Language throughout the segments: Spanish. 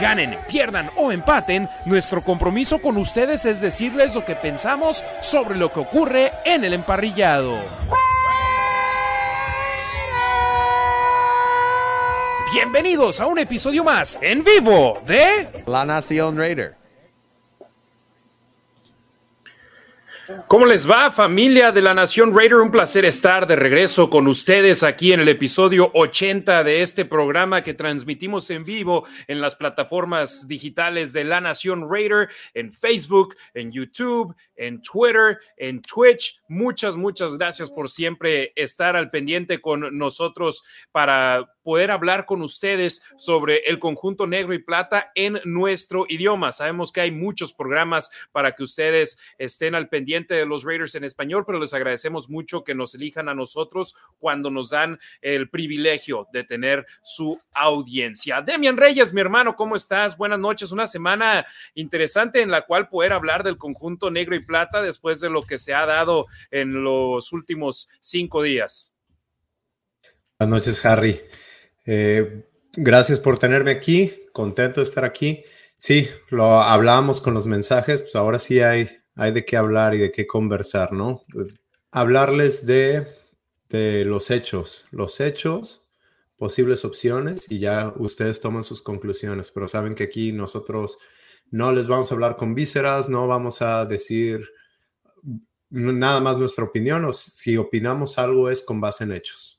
Ganen, pierdan o empaten, nuestro compromiso con ustedes es decirles lo que pensamos sobre lo que ocurre en el emparrillado. Bienvenidos a un episodio más en vivo de La Nación Raider. ¿Cómo les va familia de la Nación Raider? Un placer estar de regreso con ustedes aquí en el episodio 80 de este programa que transmitimos en vivo en las plataformas digitales de la Nación Raider, en Facebook, en YouTube, en Twitter, en Twitch. Muchas, muchas gracias por siempre estar al pendiente con nosotros para poder hablar con ustedes sobre el conjunto negro y plata en nuestro idioma. Sabemos que hay muchos programas para que ustedes estén al pendiente de los Raiders en español, pero les agradecemos mucho que nos elijan a nosotros cuando nos dan el privilegio de tener su audiencia. Demian Reyes, mi hermano, ¿cómo estás? Buenas noches. Una semana interesante en la cual poder hablar del conjunto negro y plata después de lo que se ha dado en los últimos cinco días. Buenas noches, Harry. Eh, gracias por tenerme aquí, contento de estar aquí. Sí, lo hablábamos con los mensajes, pues ahora sí hay, hay de qué hablar y de qué conversar, ¿no? Hablarles de, de los hechos, los hechos, posibles opciones y ya ustedes toman sus conclusiones, pero saben que aquí nosotros no les vamos a hablar con vísceras, no vamos a decir nada más nuestra opinión o si opinamos algo es con base en hechos.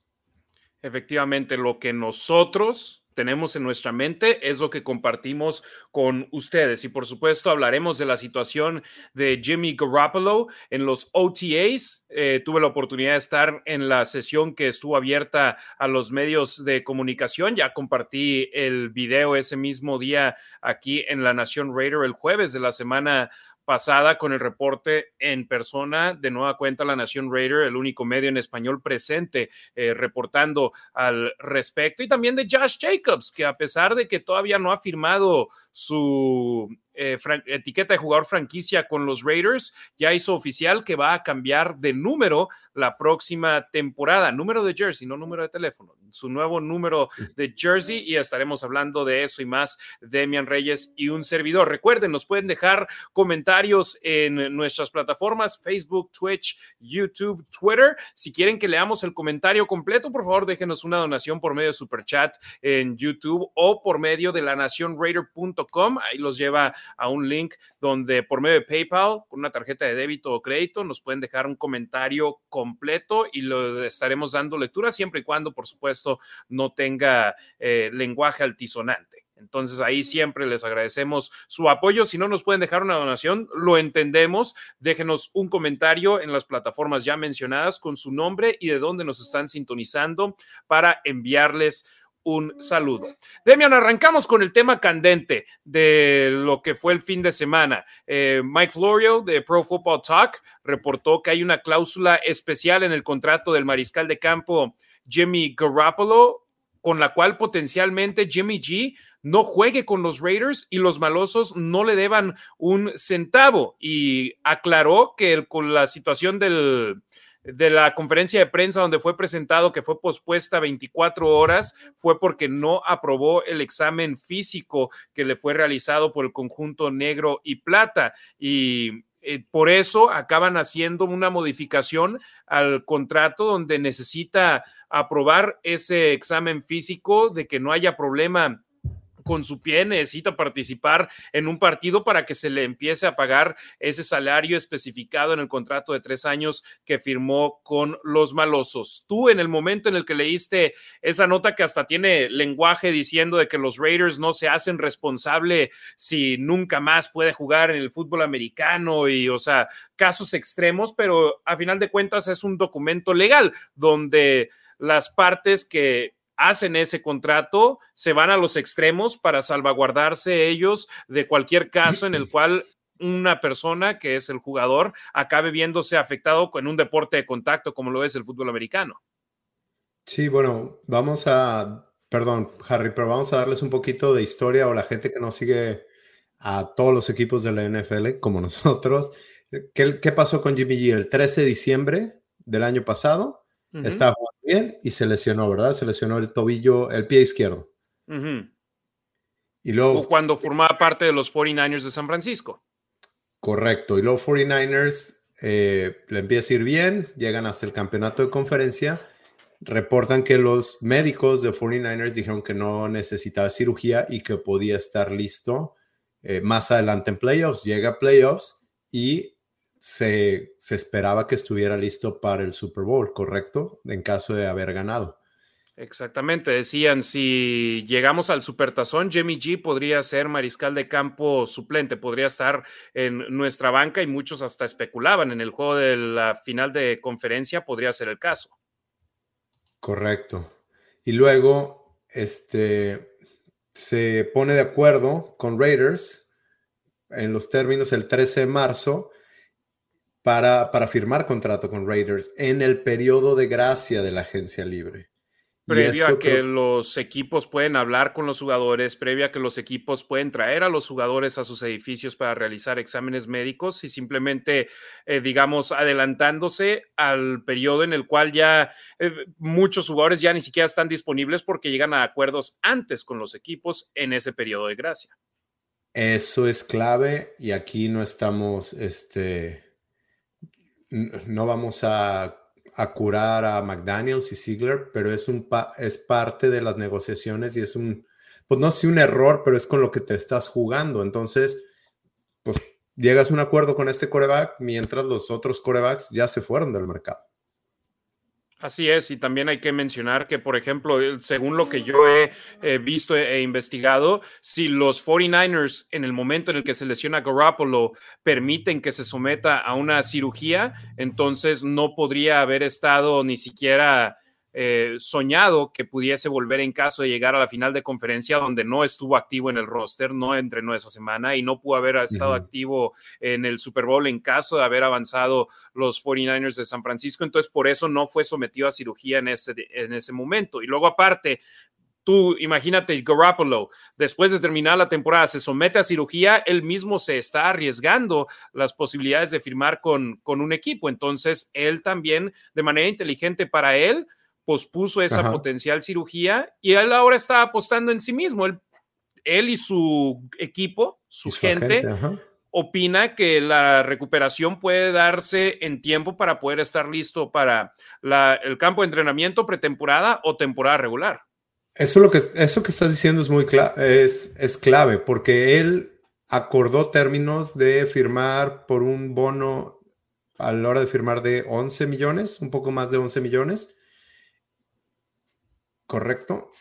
Efectivamente, lo que nosotros tenemos en nuestra mente es lo que compartimos con ustedes. Y por supuesto, hablaremos de la situación de Jimmy Garoppolo en los OTAs. Eh, tuve la oportunidad de estar en la sesión que estuvo abierta a los medios de comunicación. Ya compartí el video ese mismo día aquí en La Nación Raider el jueves de la semana pasada con el reporte en persona de nueva cuenta La Nación Raider, el único medio en español presente eh, reportando al respecto, y también de Josh Jacobs, que a pesar de que todavía no ha firmado su eh, etiqueta de jugador franquicia con los Raiders, ya hizo oficial que va a cambiar de número la próxima temporada. Número de jersey, no número de teléfono. Su nuevo número de jersey y estaremos hablando de eso y más. Demian Reyes y un servidor. Recuerden, nos pueden dejar comentarios en nuestras plataformas Facebook, Twitch, YouTube, Twitter. Si quieren que leamos el comentario completo, por favor, déjenos una donación por medio de Super Chat en YouTube o por medio de la nacionraider.com. Ahí los lleva a un link donde por medio de PayPal, con una tarjeta de débito o crédito, nos pueden dejar un comentario completo y lo estaremos dando lectura siempre y cuando, por supuesto, no tenga eh, lenguaje altisonante. Entonces ahí siempre les agradecemos su apoyo. Si no nos pueden dejar una donación, lo entendemos. Déjenos un comentario en las plataformas ya mencionadas con su nombre y de dónde nos están sintonizando para enviarles un saludo. Demian, arrancamos con el tema candente de lo que fue el fin de semana. Eh, Mike Florio de Pro Football Talk reportó que hay una cláusula especial en el contrato del mariscal de campo Jimmy Garoppolo, con la cual potencialmente Jimmy G no juegue con los Raiders y los malosos no le deban un centavo. Y aclaró que con la situación del, de la conferencia de prensa donde fue presentado que fue pospuesta 24 horas fue porque no aprobó el examen físico que le fue realizado por el conjunto negro y plata. Y eh, por eso acaban haciendo una modificación al contrato donde necesita aprobar ese examen físico de que no haya problema con su pie necesita participar en un partido para que se le empiece a pagar ese salario especificado en el contrato de tres años que firmó con los malosos. Tú en el momento en el que leíste esa nota que hasta tiene lenguaje diciendo de que los Raiders no se hacen responsable si nunca más puede jugar en el fútbol americano y, o sea, casos extremos, pero a final de cuentas es un documento legal donde las partes que hacen ese contrato, se van a los extremos para salvaguardarse ellos de cualquier caso en el cual una persona que es el jugador acabe viéndose afectado con un deporte de contacto como lo es el fútbol americano. Sí, bueno, vamos a, perdón, Harry, pero vamos a darles un poquito de historia o la gente que no sigue a todos los equipos de la NFL como nosotros. ¿Qué, qué pasó con Jimmy G? El 13 de diciembre del año pasado estaba jugando bien y se lesionó, ¿verdad? Se lesionó el tobillo, el pie izquierdo. Y luego... cuando formaba parte de los 49ers de San Francisco. Correcto. Y luego 49ers eh, le empieza a ir bien, llegan hasta el campeonato de conferencia, reportan que los médicos de 49ers dijeron que no necesitaba cirugía y que podía estar listo eh, más adelante en playoffs. Llega a playoffs y se, se, esperaba que estuviera listo para el Super Bowl, ¿correcto? En caso de haber ganado. Exactamente, decían, si llegamos al Supertazón, Jimmy G podría ser mariscal de campo suplente, podría estar en nuestra banca y muchos hasta especulaban en el juego de la final de conferencia, podría ser el caso. Correcto. Y luego, este, se pone de acuerdo con Raiders en los términos el 13 de marzo para, para firmar contrato con Raiders en el periodo de gracia de la agencia libre previo a que los equipos pueden hablar con los jugadores, previo a que los equipos pueden traer a los jugadores a sus edificios para realizar exámenes médicos y simplemente, eh, digamos, adelantándose al periodo en el cual ya eh, muchos jugadores ya ni siquiera están disponibles porque llegan a acuerdos antes con los equipos en ese periodo de gracia. Eso es clave y aquí no estamos, este, no vamos a a curar a McDaniels y Ziegler, pero es, un es parte de las negociaciones y es un, pues no sé un error, pero es con lo que te estás jugando. Entonces, pues llegas a un acuerdo con este coreback mientras los otros corebacks ya se fueron del mercado. Así es, y también hay que mencionar que, por ejemplo, según lo que yo he visto e, investigado, si los 49ers en el momento en el que se lesiona Garoppolo permiten que se someta a una cirugía, entonces no podría haber estado ni siquiera eh, soñado que pudiese volver en caso de llegar a la final de conferencia donde no estuvo activo en el roster, no entrenó esa semana y no pudo haber estado activo en el Super Bowl en caso de haber avanzado los 49ers de San Francisco. Entonces, por eso no fue sometido a cirugía en ese, en ese momento. Y luego, aparte, tú imagínate Garoppolo, después de terminar la temporada, se somete a cirugía, él mismo se está arriesgando las posibilidades de firmar con, con un equipo. Entonces, él también, de manera inteligente para él, pospuso esa potencial cirugía y él ahora está apostando en sí mismo. Él, él y su equipo, su, gente, opina que la recuperación puede darse en tiempo para poder estar listo para el campo de entrenamiento pretemporada o temporada regular. Eso, lo que, eso que estás diciendo es muy es, es clave porque él acordó términos de firmar por un bono a la hora de firmar de 11 millones, un poco más de 11 millones correcto.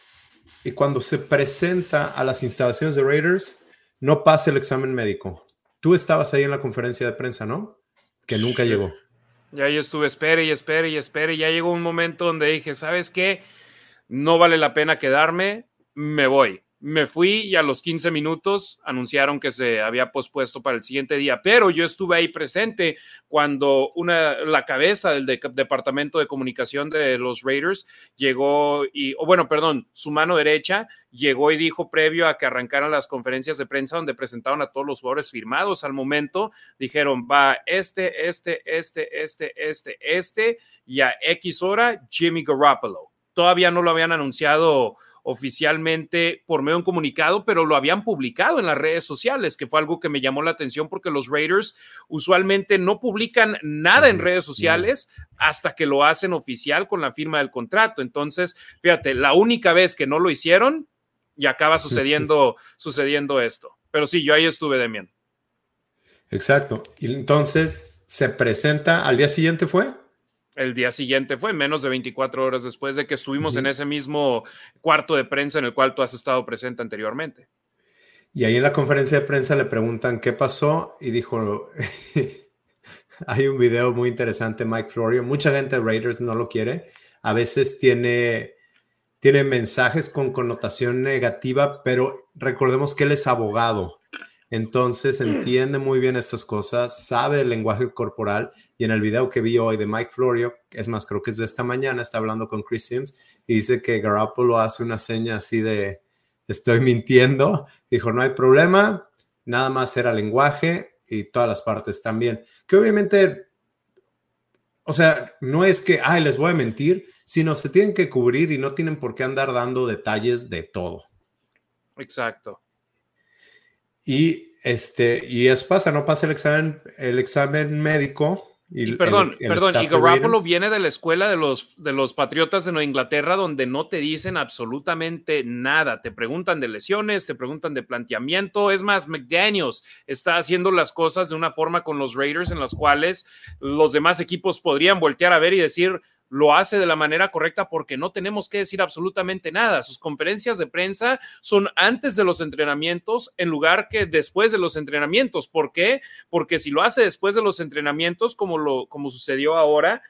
Y cuando se presenta a las instalaciones de Raiders, no pasa el examen médico. Tú estabas ahí en la conferencia de prensa, ¿no? Que nunca llegó. Ya yo estuve, espere y espere y espere. Ya llegó un momento donde dije, ¿sabes qué? No vale la pena quedarme, me voy. Me fui y a los 15 minutos anunciaron que se había pospuesto para el siguiente día, pero yo estuve ahí presente cuando una, la cabeza del departamento de comunicación de los Raiders llegó y, o bueno, perdón, su mano derecha llegó y dijo previo a que arrancaran las conferencias de prensa donde presentaron a todos los jugadores firmados al momento, dijeron, va este, este, este, este, este, este y a X hora Jimmy Garoppolo. Todavía no lo habían anunciado oficialmente por medio de un comunicado, pero lo habían publicado en las redes sociales, que fue algo que me llamó la atención porque los Raiders usualmente no publican nada en redes sociales hasta que lo hacen oficial con la firma del contrato. Entonces, fíjate, la única vez que no lo hicieron y acaba sucediendo, sucediendo esto. Pero sí, yo ahí estuve, Demian. Exacto. Y entonces se presenta, al día siguiente fue el día siguiente fue menos de 24 horas después de que estuvimos en ese mismo cuarto de prensa en el cual tú has estado presente anteriormente. Y ahí en la conferencia de prensa le preguntan qué pasó y dijo, hay un video muy interesante, Mike Florio, mucha gente de Raiders no lo quiere, a veces tiene, tiene mensajes con connotación negativa, pero recordemos que él es abogado. Entonces entiende muy bien estas cosas, sabe el lenguaje corporal y en el video que vi hoy de Mike Florio, es más, creo que es de esta mañana, está hablando con Chris Sims y dice que Garoppolo hace una seña así de estoy mintiendo. Dijo, no hay problema, nada más era lenguaje y todas las partes también. Que obviamente, o sea, no es que, ay, les voy a mentir, sino se tienen que cubrir y no tienen por qué andar dando detalles de todo. Exacto. Y este, y eso pasa, no pasa el examen, el examen médico. Y, perdón, perdón, y Garoppolo viene de la escuela de los, de los Patriotas en Inglaterra donde no te dicen absolutamente nada. Te preguntan de lesiones, te preguntan de planteamiento. Es más, McDaniels está haciendo las cosas de una forma con los Raiders en las cuales los demás equipos podrían voltear a ver y decir, lo hace de la manera correcta porque no tenemos que decir absolutamente nada. Sus conferencias de prensa son antes de los entrenamientos en lugar que después de los entrenamientos. ¿Por qué? Porque si lo hace después de los entrenamientos, como, lo, como sucedió ahora,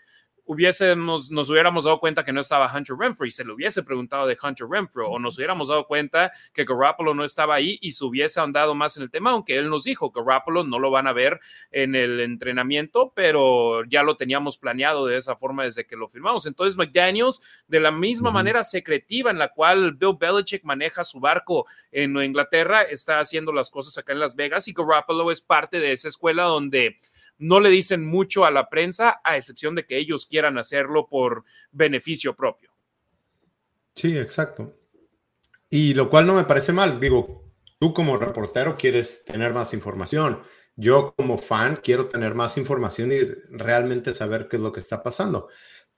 hubiésemos, nos hubiéramos dado cuenta que no estaba Hunter Renfro y se le hubiese preguntado de Hunter Renfro o nos hubiéramos dado cuenta que Garoppolo no estaba ahí y se hubiese andado más en el tema, aunque él nos dijo que Garoppolo no lo van a ver en el entrenamiento, pero ya lo teníamos planeado de esa forma desde que lo firmamos. Entonces McDaniels, de la misma manera secretiva en la cual Bill Belichick maneja su barco en Inglaterra, está haciendo las cosas acá en Las Vegas y Garoppolo es parte de esa escuela donde no le dicen mucho a la prensa, a excepción de que ellos quieran hacerlo por beneficio propio. Sí, exacto. Y lo cual no me parece mal. Digo, tú como reportero quieres tener más información. Yo como fan quiero tener más información y realmente saber qué es lo que está pasando.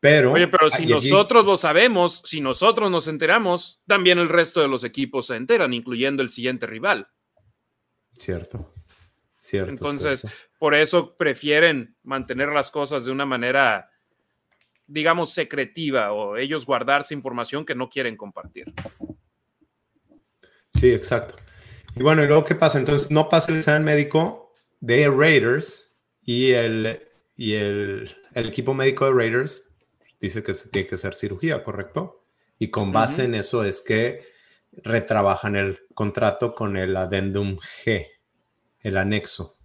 Pero, Oye, pero si nosotros lo sabemos, si nosotros nos enteramos, también el resto de los equipos se enteran, incluyendo el siguiente rival. Cierto. Cierto. Entonces, por eso prefieren mantener las cosas de una manera, digamos, secretiva o ellos guardarse información que no quieren compartir. Sí, exacto. Y bueno, ¿y luego qué pasa? Entonces no pasa el examen médico de Raiders y el, y el, equipo médico de Raiders dice que se tiene que hacer cirugía, ¿correcto? Y con base en eso es que retrabajan el contrato con el adendum G, el anexo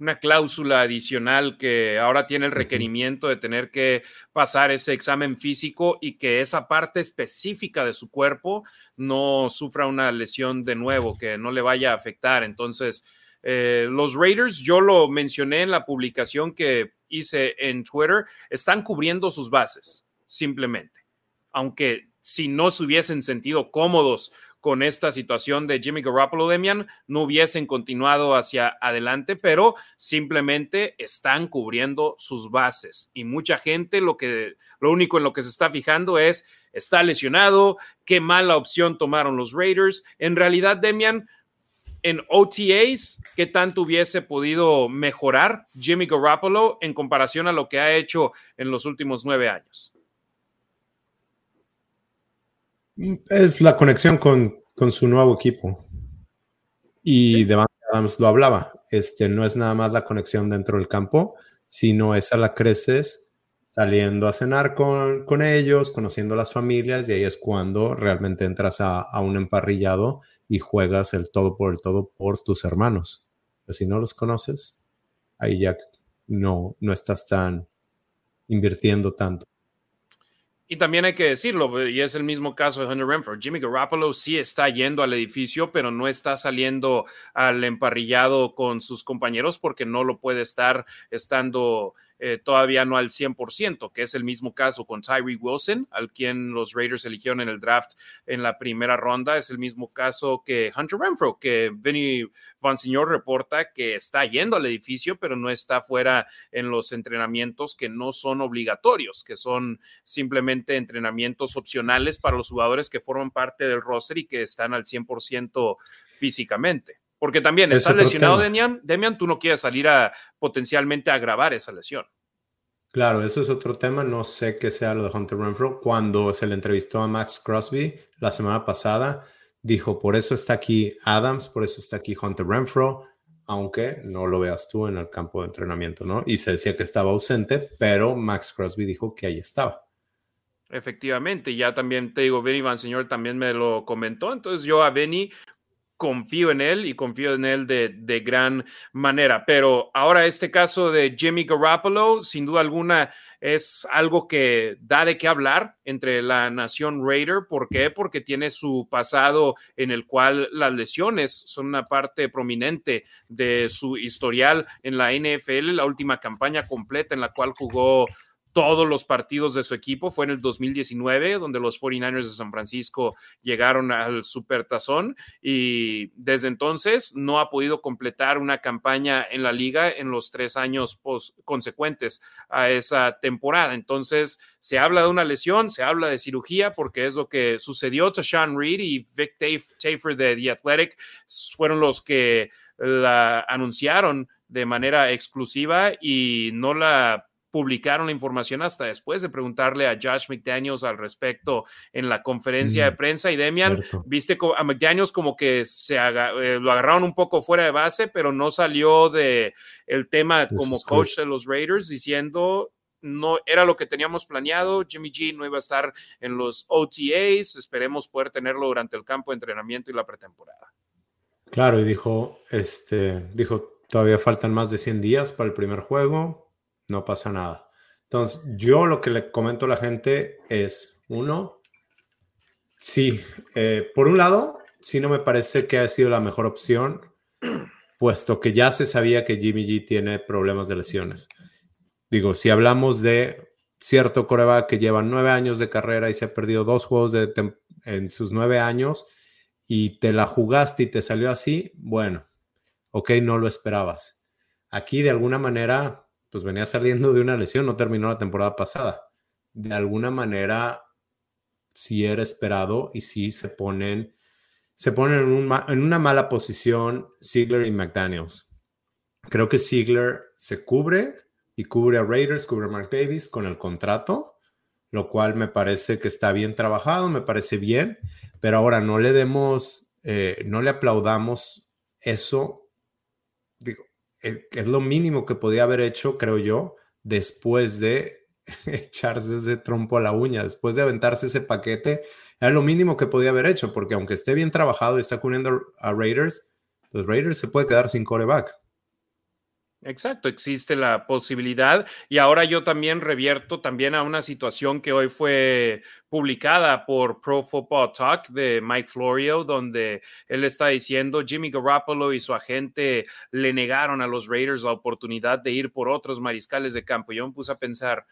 una cláusula adicional que ahora tiene el requerimiento de tener que pasar ese examen físico y que esa parte específica de su cuerpo no sufra una lesión de nuevo, que no le vaya a afectar. Entonces, eh, los Raiders, yo lo mencioné en la publicación que hice en Twitter, están cubriendo sus bases, simplemente. Aunque si no se hubiesen sentido cómodos con esta situación de Jimmy Garoppolo, Demian, no hubiesen continuado hacia adelante, pero simplemente están cubriendo sus bases. Y mucha gente lo que lo único en lo que se está fijando es está lesionado, qué mala opción tomaron los Raiders. En realidad, Demian, en OTAs, ¿qué tanto hubiese podido mejorar Jimmy Garoppolo en comparación a lo que ha hecho en los últimos nueve años? Es la conexión con, su nuevo equipo. Y de Adams lo hablaba. Este, no es nada más la conexión dentro del campo, sino esa la creces saliendo a cenar con, ellos, conociendo las familias, y ahí es cuando realmente entras a, un emparrillado y juegas el todo por el todo por tus hermanos. Pero si no los conoces, ahí ya no, no estás tan invirtiendo tanto. Y también hay que decirlo, y es el mismo caso de Hunter Renfro. Jimmy Garoppolo sí está yendo al edificio, pero no está saliendo al emparrillado con sus compañeros porque no lo puede estar estando eh, todavía no al 100%, que es el mismo caso con Tyree Wilson, al quien los Raiders eligieron en el draft en la primera ronda. Es el mismo caso que Hunter Renfro, que Vinny Señor reporta que está yendo al edificio, pero no está fuera en los entrenamientos que no son obligatorios, que son simplemente entrenamientos opcionales para los jugadores que forman parte del roster y que están al 100% físicamente. Porque también estás lesionado, Demian, Demian, tú no quieres salir a potencialmente agravar esa lesión. Claro, eso es otro tema. No sé qué sea lo de Hunter Renfro. Cuando se le entrevistó a Max Crosby la semana pasada, dijo, por eso está aquí Adams, por eso está aquí Hunter Renfro, aunque no lo veas tú en el campo de entrenamiento, ¿no? Y se decía que estaba ausente, pero Max Crosby dijo que ahí estaba. Efectivamente, ya también te digo, Benny Van Señor también me lo comentó. Entonces yo a Benny confío en él y confío en él de, de, gran manera. Pero ahora este caso de Jimmy Garoppolo, sin duda alguna, es algo que da de qué hablar entre la nación Raider. ¿Por qué? Porque tiene su pasado en el cual las lesiones son una parte prominente de su historial en la NFL, la última campaña completa en la cual jugó todos los partidos de su equipo. Fue en el 2019, donde los 49ers de San Francisco llegaron al Supertazón y desde entonces no ha podido completar una campaña en la liga en los tres años consecuentes a esa temporada. Entonces se habla de una lesión, se habla de cirugía, porque es lo que sucedió. Sean Reed y Vic Tafer de The Athletic fueron los que la anunciaron de manera exclusiva y no la publicaron la información hasta después de preguntarle a Josh McDaniels al respecto en la conferencia de mm, prensa. Y Demian, viste a McDaniels como que se eh, lo agarraron un poco fuera de base, pero no salió de el tema como coach de los Raiders diciendo no era lo que teníamos planeado. Jimmy G no iba a estar en los OTAs. Esperemos poder tenerlo durante el campo de entrenamiento y la pretemporada. Claro, y dijo, este, dijo, todavía faltan más de 100 días para el primer juego no pasa nada. Entonces, yo lo que le comento a la gente es, uno, sí, eh, por un lado, sí no me parece que ha sido la mejor opción, puesto que ya se sabía que Jimmy G tiene problemas de lesiones. Digo, si hablamos de cierto coreback que lleva nueve años de carrera y se ha perdido dos juegos de en sus nueve años y te la jugaste y te salió así, bueno, ok, no lo esperabas. Aquí de alguna manera pues venía saliendo de una lesión, no terminó la temporada pasada. De alguna manera, sí era esperado y sí se ponen, se ponen en, en una mala posición Ziegler y McDaniels. Creo que Ziegler se cubre y cubre a Raiders, cubre a Mark Davis con el contrato, lo cual me parece que está bien trabajado, me parece bien, pero ahora no le demos, eh, no le aplaudamos eso. Eh, es lo mínimo que podía haber hecho, creo yo, después de echarse ese trompo a la uña, después de aventarse ese paquete, era lo mínimo que podía haber hecho, porque aunque esté bien trabajado y está cubriendo a Raiders, los Raiders se puede quedar sin coreback. Exacto, existe la posibilidad y ahora yo también revierto también a una situación que hoy fue publicada por Pro Football Talk de Mike Florio, donde él está diciendo Jimmy Garoppolo y su agente le negaron a los Raiders la oportunidad de ir por otros mariscales de campo. Yo me puse a pensar,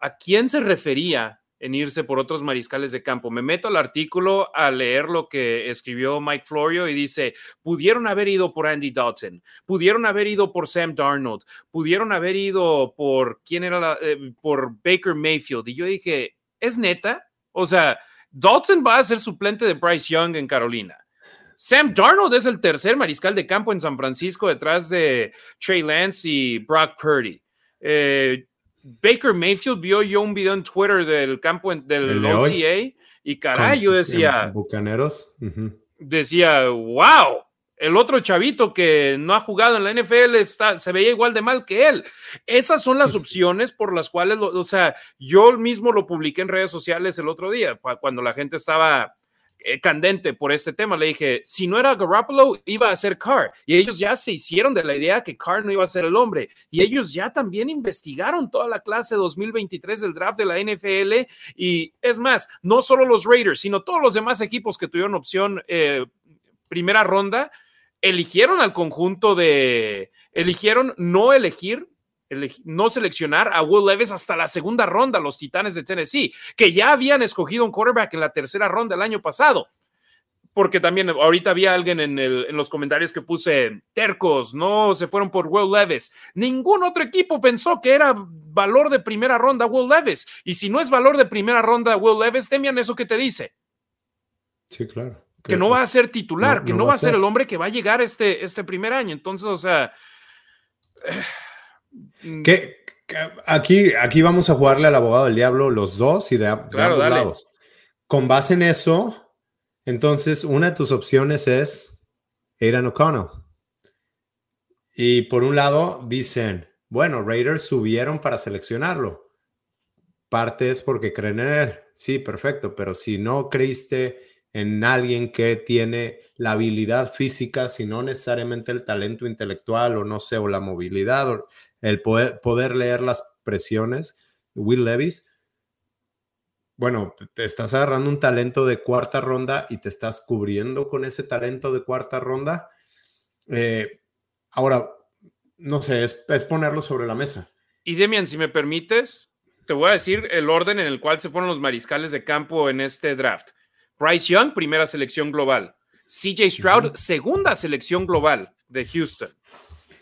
¿a quién se refería en irse por otros mariscales de campo. Me meto al artículo a leer lo que escribió Mike Florio y dice, pudieron haber ido por Andy Dalton, pudieron haber ido por Sam Darnold, pudieron haber ido por, ¿quién era eh, por Baker Mayfield? Y yo dije, ¿es neta? O sea, Dalton va a ser suplente de Bryce Young en Carolina. Sam Darnold es el tercer mariscal de campo en San Francisco detrás de Trey Lance y Brock Purdy. Eh, Baker Mayfield vio yo un video en Twitter del campo del OTA y caray, yo decía. Bucaneros. Decía, wow, el otro chavito que no ha jugado en la NFL está, se veía igual de mal que él. Esas son las opciones por las cuales, o sea, yo mismo lo publiqué en redes sociales el otro día, cuando la gente estaba eh, candente por este tema. Le dije, si no era Garoppolo, iba a ser Carr. Y ellos ya se hicieron de la idea que Carr no iba a ser el hombre. Y ellos ya también investigaron toda la clase 2023 del draft de la NFL. Y es más, no solo los Raiders, sino todos los demás equipos que tuvieron opción eh, primera ronda, eligieron al conjunto de, eligieron no elegir no seleccionar a Will Levis hasta la segunda ronda, los Titanes de Tennessee, que ya habían escogido un quarterback en la tercera ronda el año pasado. Porque también ahorita había alguien en, los comentarios que puse tercos, no se fueron por Will Levis. Ningún otro equipo pensó que era valor de primera ronda Will Levis. Y si no es valor de primera ronda Will Levis, temian eso que te dice. Sí, claro. Que, no va a ser titular, que no, va a ser el hombre que va a llegar este, este primer año. Entonces, o sea. Que, aquí, aquí vamos a jugarle al abogado del diablo los dos y de, ambos lados. Con base en eso, entonces una de tus opciones es Aidan O'Connell. Y por un lado dicen, bueno, Raiders subieron para seleccionarlo. Parte es porque creen en él. Sí, perfecto, pero si no creíste en alguien que tiene la habilidad física, sino necesariamente el talento intelectual o no sé, o la movilidad, o el poder, poder leer las presiones. Will Levis, bueno, te estás agarrando un talento de cuarta ronda y te estás cubriendo con ese talento de cuarta ronda. Eh, ahora, no sé, es, es ponerlo sobre la mesa. Y Demian, si me permites, te voy a decir el orden en el cual se fueron los mariscales de campo en este draft. Bryce Young, primera selección global. CJ Stroud, segunda selección global de Houston.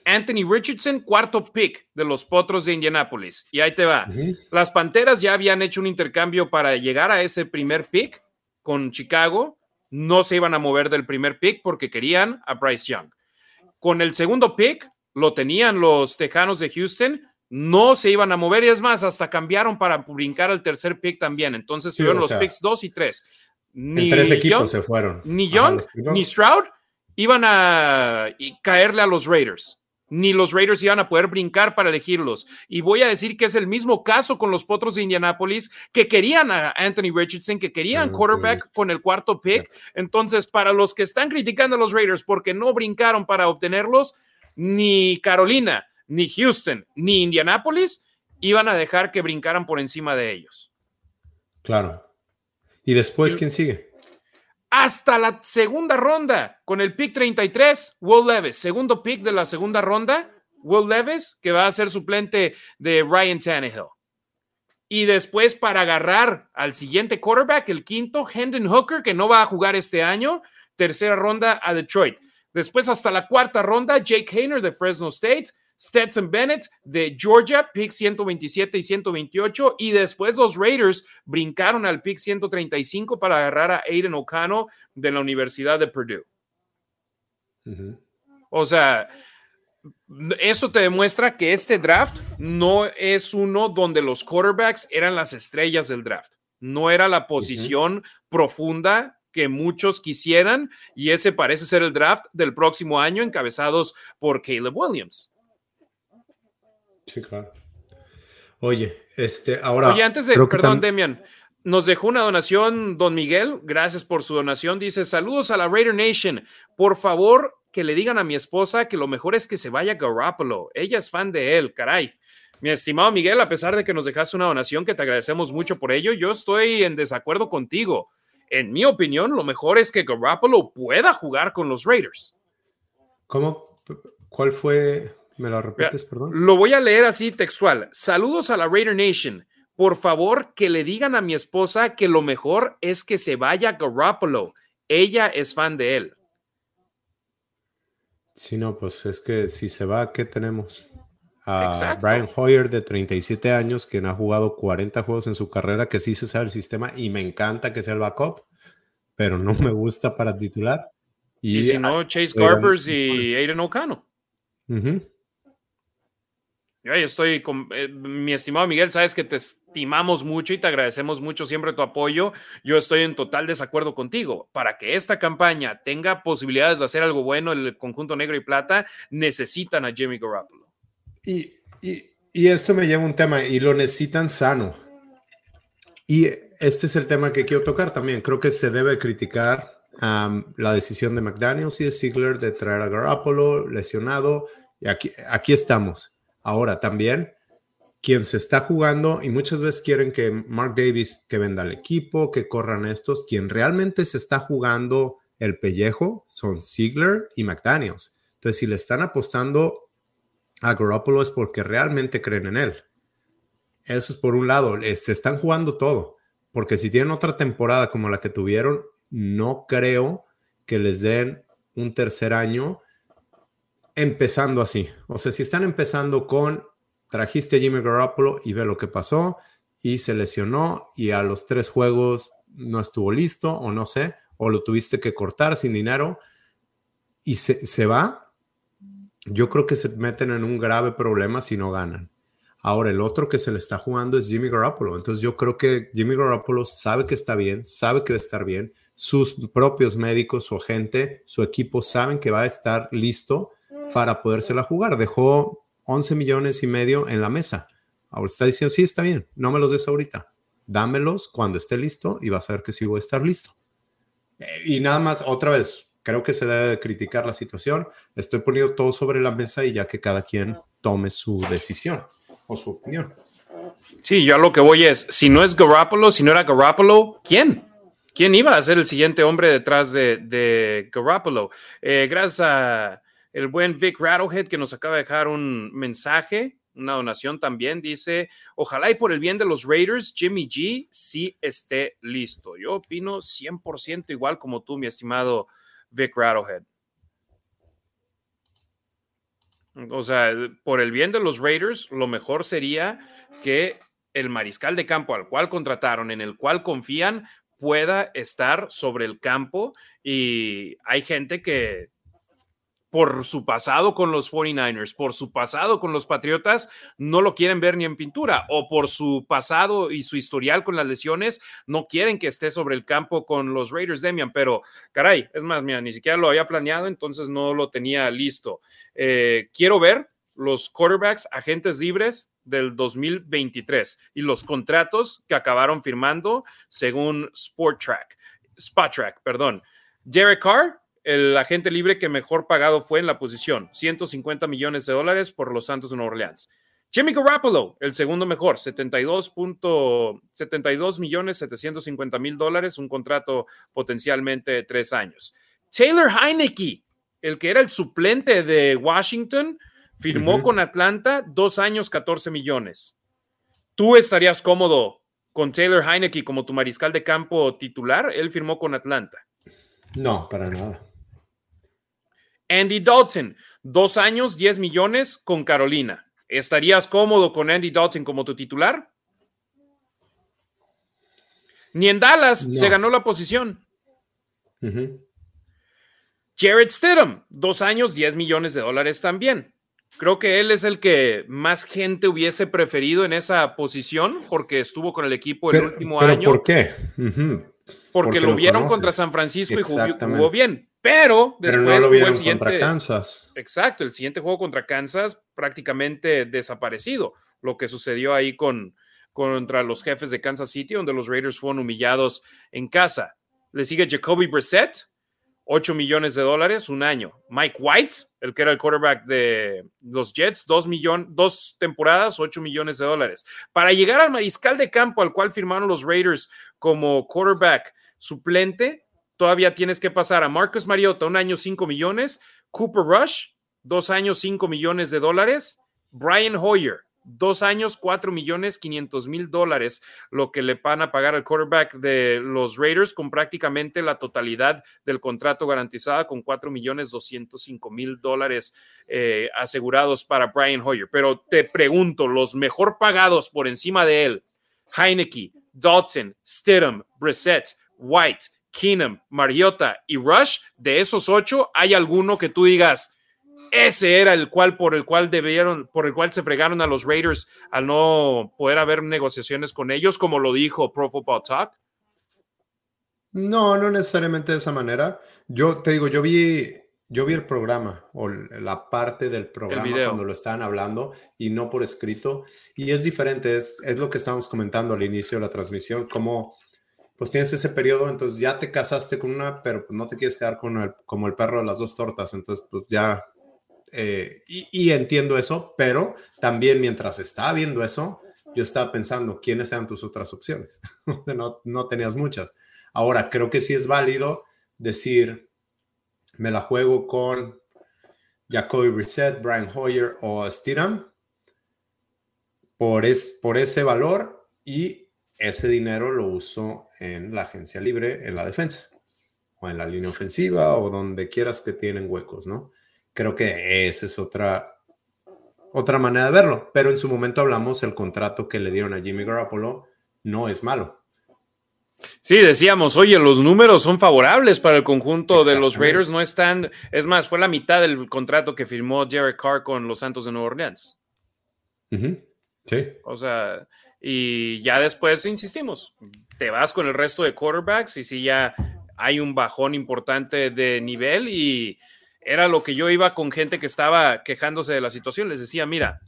Anthony Richardson, cuarto pick de los Potros de Indianapolis. Y ahí te va. Las Panteras ya habían hecho un intercambio para llegar a ese primer pick con Chicago. No se iban a mover del primer pick porque querían a Bryce Young. Con el segundo pick lo tenían los Tejanos de Houston. No se iban a mover y es más, hasta cambiaron para brincar al tercer pick también. Entonces tuvieron los picks 2 y 3. Ni tres equipos se fueron. Ni Young ni Stroud iban a caerle a los Raiders. Ni los Raiders iban a poder brincar para elegirlos. Y voy a decir que es el mismo caso con los Potros de Indianapolis, que querían a Anthony Richardson, que querían quarterback con el cuarto pick. Entonces, para los que están criticando a los Raiders porque no brincaron para obtenerlos, ni Carolina, ni Houston, ni Indianapolis iban a dejar que brincaran por encima de ellos. Claro. ¿Y después quién sigue? Hasta la segunda ronda, con el pick 33, Will Levis, segundo pick de la segunda ronda, Will Levis, que va a ser suplente de Ryan Tannehill. Y después para agarrar al siguiente quarterback, el quinto, Hendon Hooker, que no va a jugar este año, tercera ronda a Detroit. Después hasta la cuarta ronda, Jake Hayner de Fresno State, Stetson Bennett de Georgia, pick 127 y 128, y después los Raiders brincaron al pick 135 para agarrar a Aiden O'Connell de la Universidad de Purdue. O sea, eso te demuestra que este draft no es uno donde los quarterbacks eran las estrellas del draft. No era la posición profunda que muchos quisieran y ese parece ser el draft del próximo año encabezados por Caleb Williams. Sí, claro. Oye, este, ahora. Oye, antes de, perdón, Demian, nos dejó una donación, don Miguel. Gracias por su donación. Dice: Saludos a la Raider Nation. Por favor, que le digan a mi esposa que lo mejor es que se vaya Garoppolo. Ella es fan de él, caray. Mi estimado Miguel, a pesar de que nos dejaste una donación, que te agradecemos mucho por ello, yo estoy en desacuerdo contigo. En mi opinión, lo mejor es que Garoppolo pueda jugar con los Raiders. ¿Cómo? ¿Cuál fue? ¿Me lo repites, perdón? Lo voy a leer así textual. Saludos a la Raider Nation. Por favor, que le digan a mi esposa que lo mejor es que se vaya Garoppolo. Ella es fan de él. Sí, no, pues es que si se va, ¿qué tenemos? A Brian Hoyer de 37 años, quien ha jugado 40 juegos en su carrera, que sí se sabe el sistema y me encanta que sea el backup, pero no me gusta para titular. Y, si no, Chase Garbers y Aiden O'Connell. Yo estoy eh, mi estimado Miguel, sabes que te estimamos mucho y te agradecemos mucho siempre tu apoyo. Yo estoy en total desacuerdo contigo. Para que esta campaña tenga posibilidades de hacer algo bueno, el conjunto negro y plata necesitan a Jimmy Garoppolo. Y, y, y esto me lleva a un tema y lo necesitan sano. Y este es el tema que quiero tocar también. Creo que se debe criticar la decisión de McDaniels y de Ziegler de traer a Garoppolo lesionado. Y aquí, aquí estamos Ahora también, quien se está jugando, y muchas veces quieren que Mark Davis que venda el equipo, que corran estos, quien realmente se está jugando el pellejo son Ziegler y McDaniels. Entonces, si le están apostando a Garoppolo es porque realmente creen en él. Eso es por un lado, se están jugando todo, porque si tienen otra temporada como la que tuvieron, no creo que les den un tercer año empezando así. O sea, si están empezando con trajiste a Jimmy Garoppolo y ve lo que pasó y se lesionó y a los tres juegos no estuvo listo o no sé, o lo tuviste que cortar sin dinero y se, se va, yo creo que se meten en un grave problema si no ganan. Ahora, el otro que se le está jugando es Jimmy Garoppolo. Entonces, yo creo que Jimmy Garoppolo sabe que está bien, sabe que va a estar bien. Sus propios médicos, su gente, su equipo saben que va a estar listo para podérsela jugar. Dejó 11 millones y medio en la mesa. Ahora está diciendo, sí, está bien, no me los des ahorita. Dámelos cuando esté listo y vas a ver que sí voy a estar listo. y nada más, otra vez, creo que se debe criticar la situación. Estoy poniendo todo sobre la mesa y ya que cada quien tome su decisión o su opinión. Sí, yo a lo que voy es, si no es Garoppolo, si no era Garoppolo, ¿quién? ¿Quién iba a ser el siguiente hombre detrás de, de Garoppolo? Eh, gracias el buen Vic Rattlehead que nos acaba de dejar un mensaje, una donación también. Dice, ojalá y por el bien de los Raiders, Jimmy G sí esté listo. Yo opino 100% igual como tú, mi estimado Vic Rattlehead. O sea, por el bien de los Raiders, lo mejor sería que el mariscal de campo al cual contrataron, en el cual confían, pueda estar sobre el campo. Y hay gente que por su pasado con los 49ers, por su pasado con los Patriotas, no lo quieren ver ni en pintura, o por su pasado y su historial con las lesiones, no quieren que esté sobre el campo con los Raiders, Demian, pero caray, es más, mira, ni siquiera lo había planeado, entonces no lo tenía listo. Eh, quiero ver los quarterbacks agentes libres del 2023 y los contratos que acabaron firmando según Sport Track, Spot perdón. Derek Carr, el agente libre que mejor pagado fue en la posición, 150 millones de dólares por los Santos de Nueva Orleans. Jimmy Garoppolo, el segundo mejor, 72, 72 millones 750 mil dólares, un contrato potencialmente de tres años. Taylor Heineke, el que era el suplente de Washington, firmó con Atlanta dos años 14 millones. ¿Tú estarías cómodo con Taylor Heineke como tu mariscal de campo titular? Él firmó con Atlanta. No, para nada. Andy Dalton, dos años, 10 millones con Carolina. ¿Estarías cómodo con Andy Dalton como tu titular? Ni en Dallas se ganó la posición. Jared Stidham, dos años, 10 millones de dólares también. Creo que él es el que más gente hubiese preferido en esa posición porque estuvo con el equipo el último año. ¿Por qué? Porque, lo, vieron contra San Francisco y jugó, bien. Pero después lo vieron el siguiente, contra Kansas. Exacto, el siguiente juego contra Kansas prácticamente desaparecido. Lo que sucedió ahí con, contra los jefes de Kansas City, donde los Raiders fueron humillados en casa. Le sigue Jacoby Brissett, 8 millones de dólares, un año. Mike White, el que era el quarterback de los Jets, dos, dos temporadas, 8 millones de dólares. Para llegar al mariscal de campo al cual firmaron los Raiders como quarterback suplente, todavía tienes que pasar a Marcus Mariota, un año, 5 millones. Cooper Rush, dos años, 5 millones de dólares. Brian Hoyer, dos años, cuatro millones quinientos mil dólares, lo que le van a pagar al quarterback de los Raiders con prácticamente la totalidad del contrato garantizada con cuatro millones doscientos cinco mil dólares eh, asegurados para Brian Hoyer. Pero te pregunto, los mejor pagados por encima de él, Heineke, Dalton, Stidham, Brissett, White, Keenum, Mariota y Rush, de esos ocho, ¿hay alguno que tú digas, ese era el cual por el cual debieron, por el cual se fregaron a los Raiders al no poder haber negociaciones con ellos, como lo dijo Pro Football Talk. No, no necesariamente de esa manera. Yo te digo, yo vi, yo vi el programa o la parte del programa cuando lo estaban hablando y no por escrito. Y es diferente, es, es lo que estábamos comentando al inicio de la transmisión, como pues tienes ese periodo, entonces ya te casaste con una, pero no te quieres quedar con el, como el perro de las dos tortas, entonces pues ya eh, y, entiendo eso, pero también mientras estaba viendo eso, yo estaba pensando, ¿quiénes eran tus otras opciones? no, no tenías muchas. Ahora, creo que sí es válido decir, me la juego con Jacoby Brissett, Brian Hoyer o Stidham por, es, por ese valor y ese dinero lo uso en la agencia libre, en la defensa o en la línea ofensiva o donde quieras que tienen huecos, ¿no? Creo que esa es otra, otra manera de verlo. Pero en su momento hablamos, el contrato que le dieron a Jimmy Garoppolo no es malo. Sí, decíamos, oye, los números son favorables para el conjunto de los Raiders, no están, es más, fue la mitad del contrato que firmó Jared Carr con los Santos de Nueva Orleans. Sí. O sea, y ya después insistimos, te vas con el resto de quarterbacks y si ya hay un bajón importante de nivel y era lo que yo iba con gente que estaba quejándose de la situación. Les decía, mira,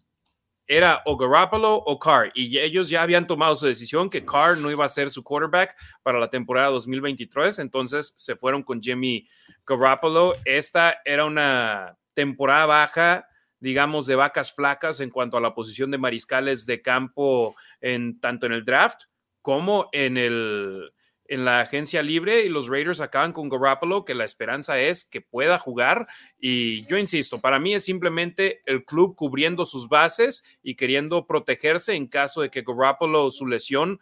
era o Garoppolo o Carr, y ellos ya habían tomado su decisión que Carr no iba a ser su quarterback para la temporada 2023, entonces se fueron con Jimmy Garoppolo. Esta era una temporada baja, digamos, de vacas flacas en cuanto a la posición de mariscales de campo, en, tanto en el draft como en el, en la agencia libre y los Raiders acaban con Garoppolo, que la esperanza es que pueda jugar. Y yo insisto, para mí es simplemente el club cubriendo sus bases y queriendo protegerse en caso de que Garoppolo, su lesión,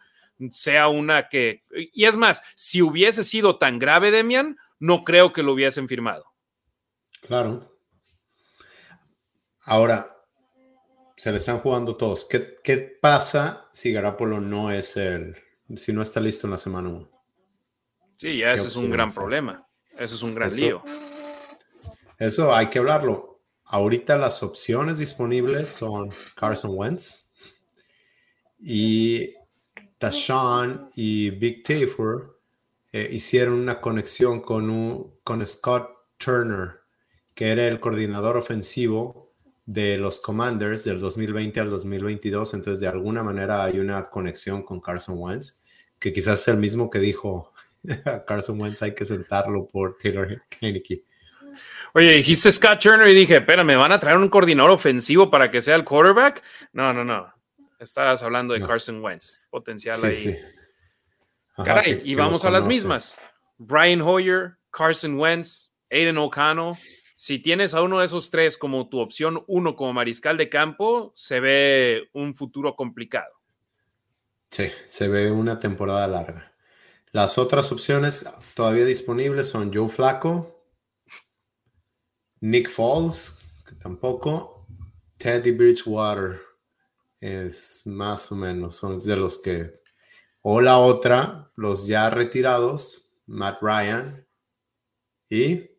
sea una que... Y es más, si hubiese sido tan grave, Demian, no creo que lo hubiesen firmado. Claro. Ahora, se le están jugando todos. ¿Qué, qué pasa si Garoppolo no es el... si no está listo en la semana 1? Sí, ya ese es un gran problema. Eso es un gran lío. Eso hay que hablarlo. Ahorita las opciones disponibles son Carson Wentz y Tashawn y Big Tafer eh, hicieron una conexión con, un, con Scott Turner, que era el coordinador ofensivo de los Commanders del 2020 al 2022. Entonces, de alguna manera hay una conexión con Carson Wentz, que quizás es el mismo que dijo Carson Wentz hay que sentarlo por Taylor Heineke. Oye, dijiste Scott Turner y dije, espera, ¿me van a traer un coordinador ofensivo para que sea el quarterback? No, no, no. Estabas hablando de Carson Wentz, potencial ahí. Caray, y vamos a las mismas. Brian Hoyer, Carson Wentz, Aiden O'Connell. Si tienes a uno de esos tres como tu opción uno como mariscal de campo, se ve un futuro complicado. Sí, se ve una temporada larga. Las otras opciones todavía disponibles son Joe Flaco, Nick Foles, que tampoco, Teddy Bridgewater, es más o menos, son de los que, o la otra, los ya retirados, Matt Ryan y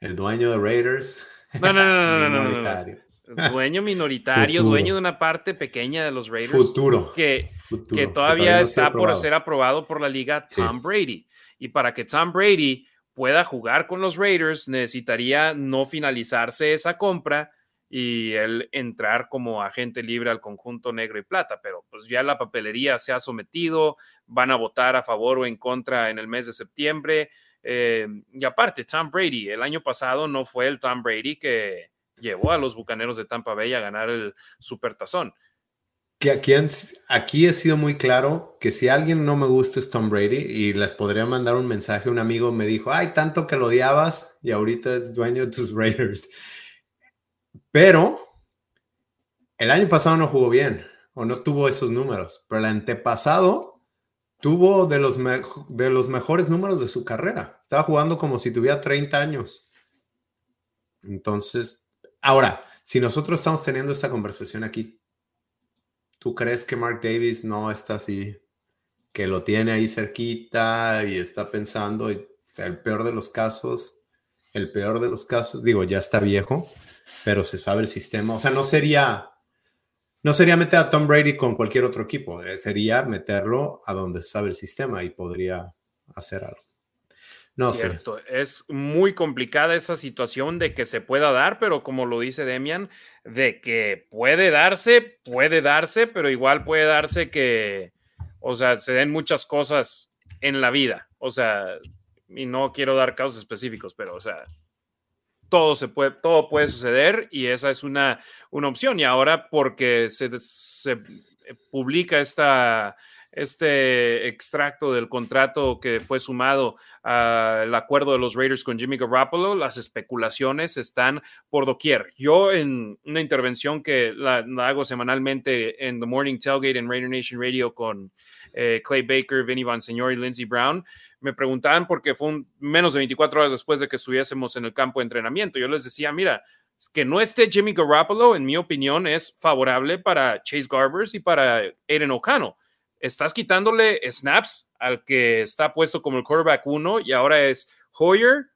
el dueño de Raiders. No, no, no, no, no, Dueño minoritario, dueño de una parte pequeña de los Raiders. Futuro. Que que todavía, está por ser aprobado por la liga Tom Brady. Y para que Tom Brady pueda jugar con los Raiders, necesitaría no finalizarse esa compra y él entrar como agente libre al conjunto negro y plata. Pero pues ya la papelería se ha sometido, van a votar a favor o en contra en el mes de septiembre. Eh, y aparte, Tom Brady, el año pasado no fue el Tom Brady que llevó a los Bucaneros de Tampa Bay a ganar el Supertazón que aquí, aquí he sido muy claro que si alguien no me gusta es Tom Brady y les podría mandar un mensaje, un amigo me dijo, ay, tanto que lo odiabas y ahorita es dueño de tus Raiders. Pero el año pasado no jugó bien o no tuvo esos números, pero el antepasado tuvo de los, de los mejores números de su carrera. Estaba jugando como si tuviera 30 años. Entonces, ahora, si nosotros estamos teniendo esta conversación aquí ¿Tú crees que Mark Davis no está así? Que lo tiene ahí cerquita y está pensando, el peor de los casos, el peor de los casos, digo, ya está viejo, pero se sabe el sistema. O sea, no sería, no sería meter a Tom Brady con cualquier otro equipo, eh, sería meterlo a donde sabe el sistema y podría hacer algo. No Cierto. Es muy complicada esa situación de que se pueda dar, pero como lo dice Demian, de que puede darse, puede darse, pero igual puede darse que, o sea, se den muchas cosas en la vida. O sea, y no quiero dar casos específicos, pero, o sea, todo se puede, todo puede suceder y esa es una, una opción. Y ahora, porque se, se publica esta este extracto del contrato que fue sumado al acuerdo de los Raiders con Jimmy Garoppolo, las especulaciones están por doquier. Yo en una intervención que la, hago semanalmente en The Morning Tailgate en Raider Nation Radio con eh, Clay Baker, Vinny Señor y Lindsey Brown, me preguntaban porque fue menos de 24 horas después de que estuviésemos en el campo de entrenamiento. Yo les decía, mira, que no esté Jimmy Garoppolo, en mi opinión, es favorable para Chase Garbers y para Aiden O'Connell estás quitándole snaps al que está puesto como el quarterback uno y ahora es Hoyer,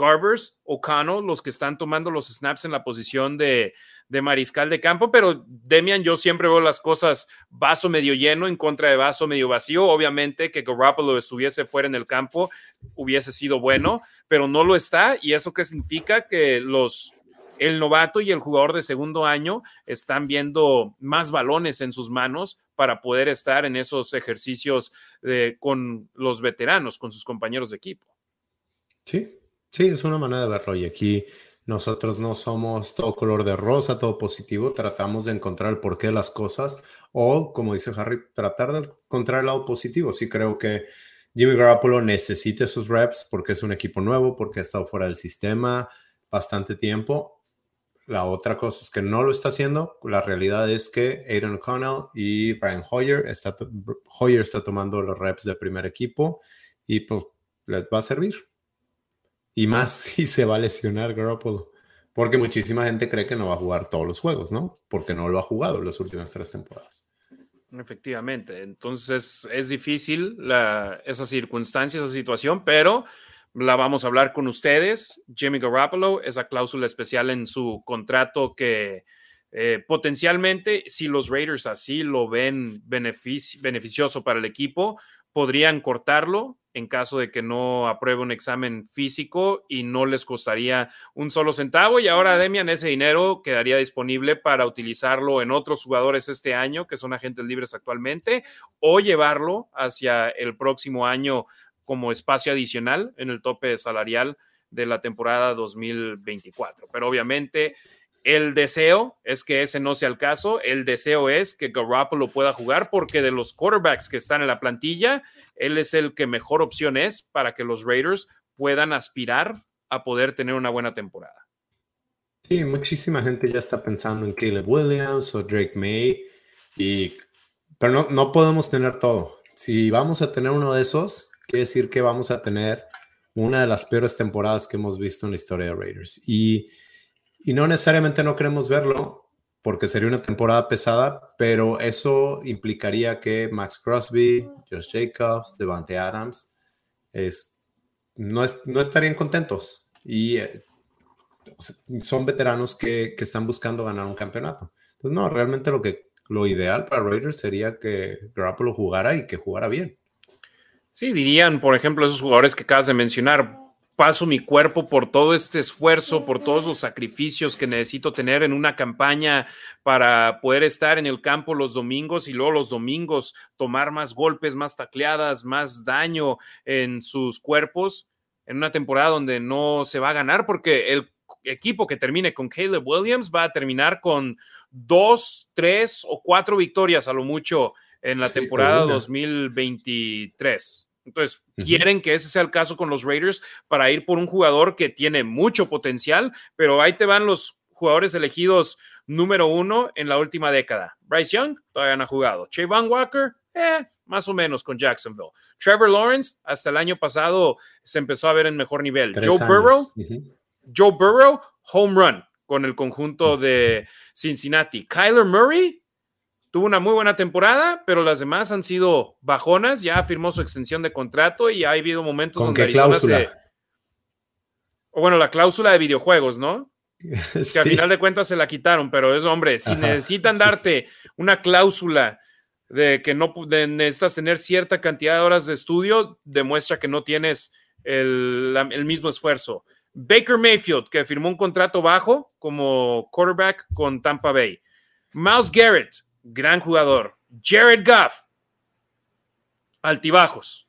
Garbers, O'Connell los que están tomando los snaps en la posición de, de, mariscal de campo, pero Demian, yo siempre veo las cosas vaso medio lleno en contra de vaso medio vacío. Obviamente que Garoppolo estuviese fuera en el campo hubiese sido bueno, pero no lo está y eso qué significa que los el novato y el jugador de segundo año están viendo más balones en sus manos para poder estar en esos ejercicios con los veteranos, con sus compañeros de equipo. Sí, sí, es una manera de verlo. Y aquí nosotros no somos todo color de rosa, todo positivo. Tratamos de encontrar el porqué de las cosas o, como dice Harry, tratar de encontrar el lado positivo. Sí creo que Jimmy Garoppolo necesita esos reps porque es un equipo nuevo, porque ha estado fuera del sistema bastante tiempo. La otra cosa es que no lo está haciendo. La realidad es que Aiden O'Connell y Brian Hoyer está, Hoyer está tomando los reps del primer equipo y pues les va a servir. Y más si se va a lesionar Garoppolo. Porque muchísima gente cree que no va a jugar todos los juegos, ¿no? Porque no lo ha jugado las últimas tres temporadas. Efectivamente. Entonces es difícil esa circunstancia, esa situación, pero la vamos a hablar con ustedes. Jimmy Garoppolo, esa cláusula especial en su contrato que eh, potencialmente, si los Raiders así lo ven beneficioso para el equipo, podrían cortarlo en caso de que no apruebe un examen físico y no les costaría un solo centavo. Y ahora, Demian, ese dinero quedaría disponible para utilizarlo en otros jugadores este año, que son agentes libres actualmente, o llevarlo hacia el próximo año como espacio adicional en el tope salarial de la temporada 2024. Pero obviamente el deseo es que ese no sea el caso. El deseo es que Garoppolo pueda jugar porque de los quarterbacks que están en la plantilla, él es el que mejor opción es para que los Raiders puedan aspirar a poder tener una buena temporada. Sí, muchísima gente ya está pensando en Caleb Williams o Drake May, y, pero no, no podemos tener todo. Si vamos a tener uno de esos, quiere decir que vamos a tener una de las peores temporadas que hemos visto en la historia de Raiders. Y y no necesariamente no queremos verlo porque sería una temporada pesada, pero eso implicaría que Max Crosby, Josh Jacobs, Devante Adams es, no, no estarían contentos. Y eh, son veteranos que, que, están buscando ganar un campeonato. Entonces, no, realmente lo, que, lo ideal para Raiders sería que Garoppolo jugara y que jugara bien. Sí, dirían, por ejemplo, esos jugadores que acabas de mencionar, paso mi cuerpo por todo este esfuerzo, por todos los sacrificios que necesito tener en una campaña para poder estar en el campo los domingos y luego los domingos tomar más golpes, más tacleadas, más daño en sus cuerpos en una temporada donde no se va a ganar porque el equipo que termine con Caleb Williams va a terminar con dos, tres o cuatro victorias a lo mucho en la temporada 2023. Entonces, quieren que ese sea el caso con los Raiders para ir por un jugador que tiene mucho potencial, pero ahí te van los jugadores elegidos número uno en la última década. Bryce Young todavía no ha jugado. Van Walker, eh, más o menos con Jacksonville. Trevor Lawrence, hasta el año pasado se empezó a ver en mejor nivel. Joe Burrow, Joe Burrow, home run con el conjunto de Cincinnati. Kyler Murray, tuvo una muy buena temporada, pero las demás han sido bajonas. Ya firmó su extensión de contrato y ha habido momentos donde qué cláusula? O bueno, la cláusula de videojuegos, ¿no? Que al final de cuentas se la quitaron, pero es, hombre, si necesitan darte una cláusula de que no necesitas tener cierta cantidad de horas de estudio, demuestra que no tienes el, el mismo esfuerzo. Baker Mayfield, que firmó un contrato bajo como quarterback con Tampa Bay. Miles Garrett, gran jugador. Jared Goff, altibajos,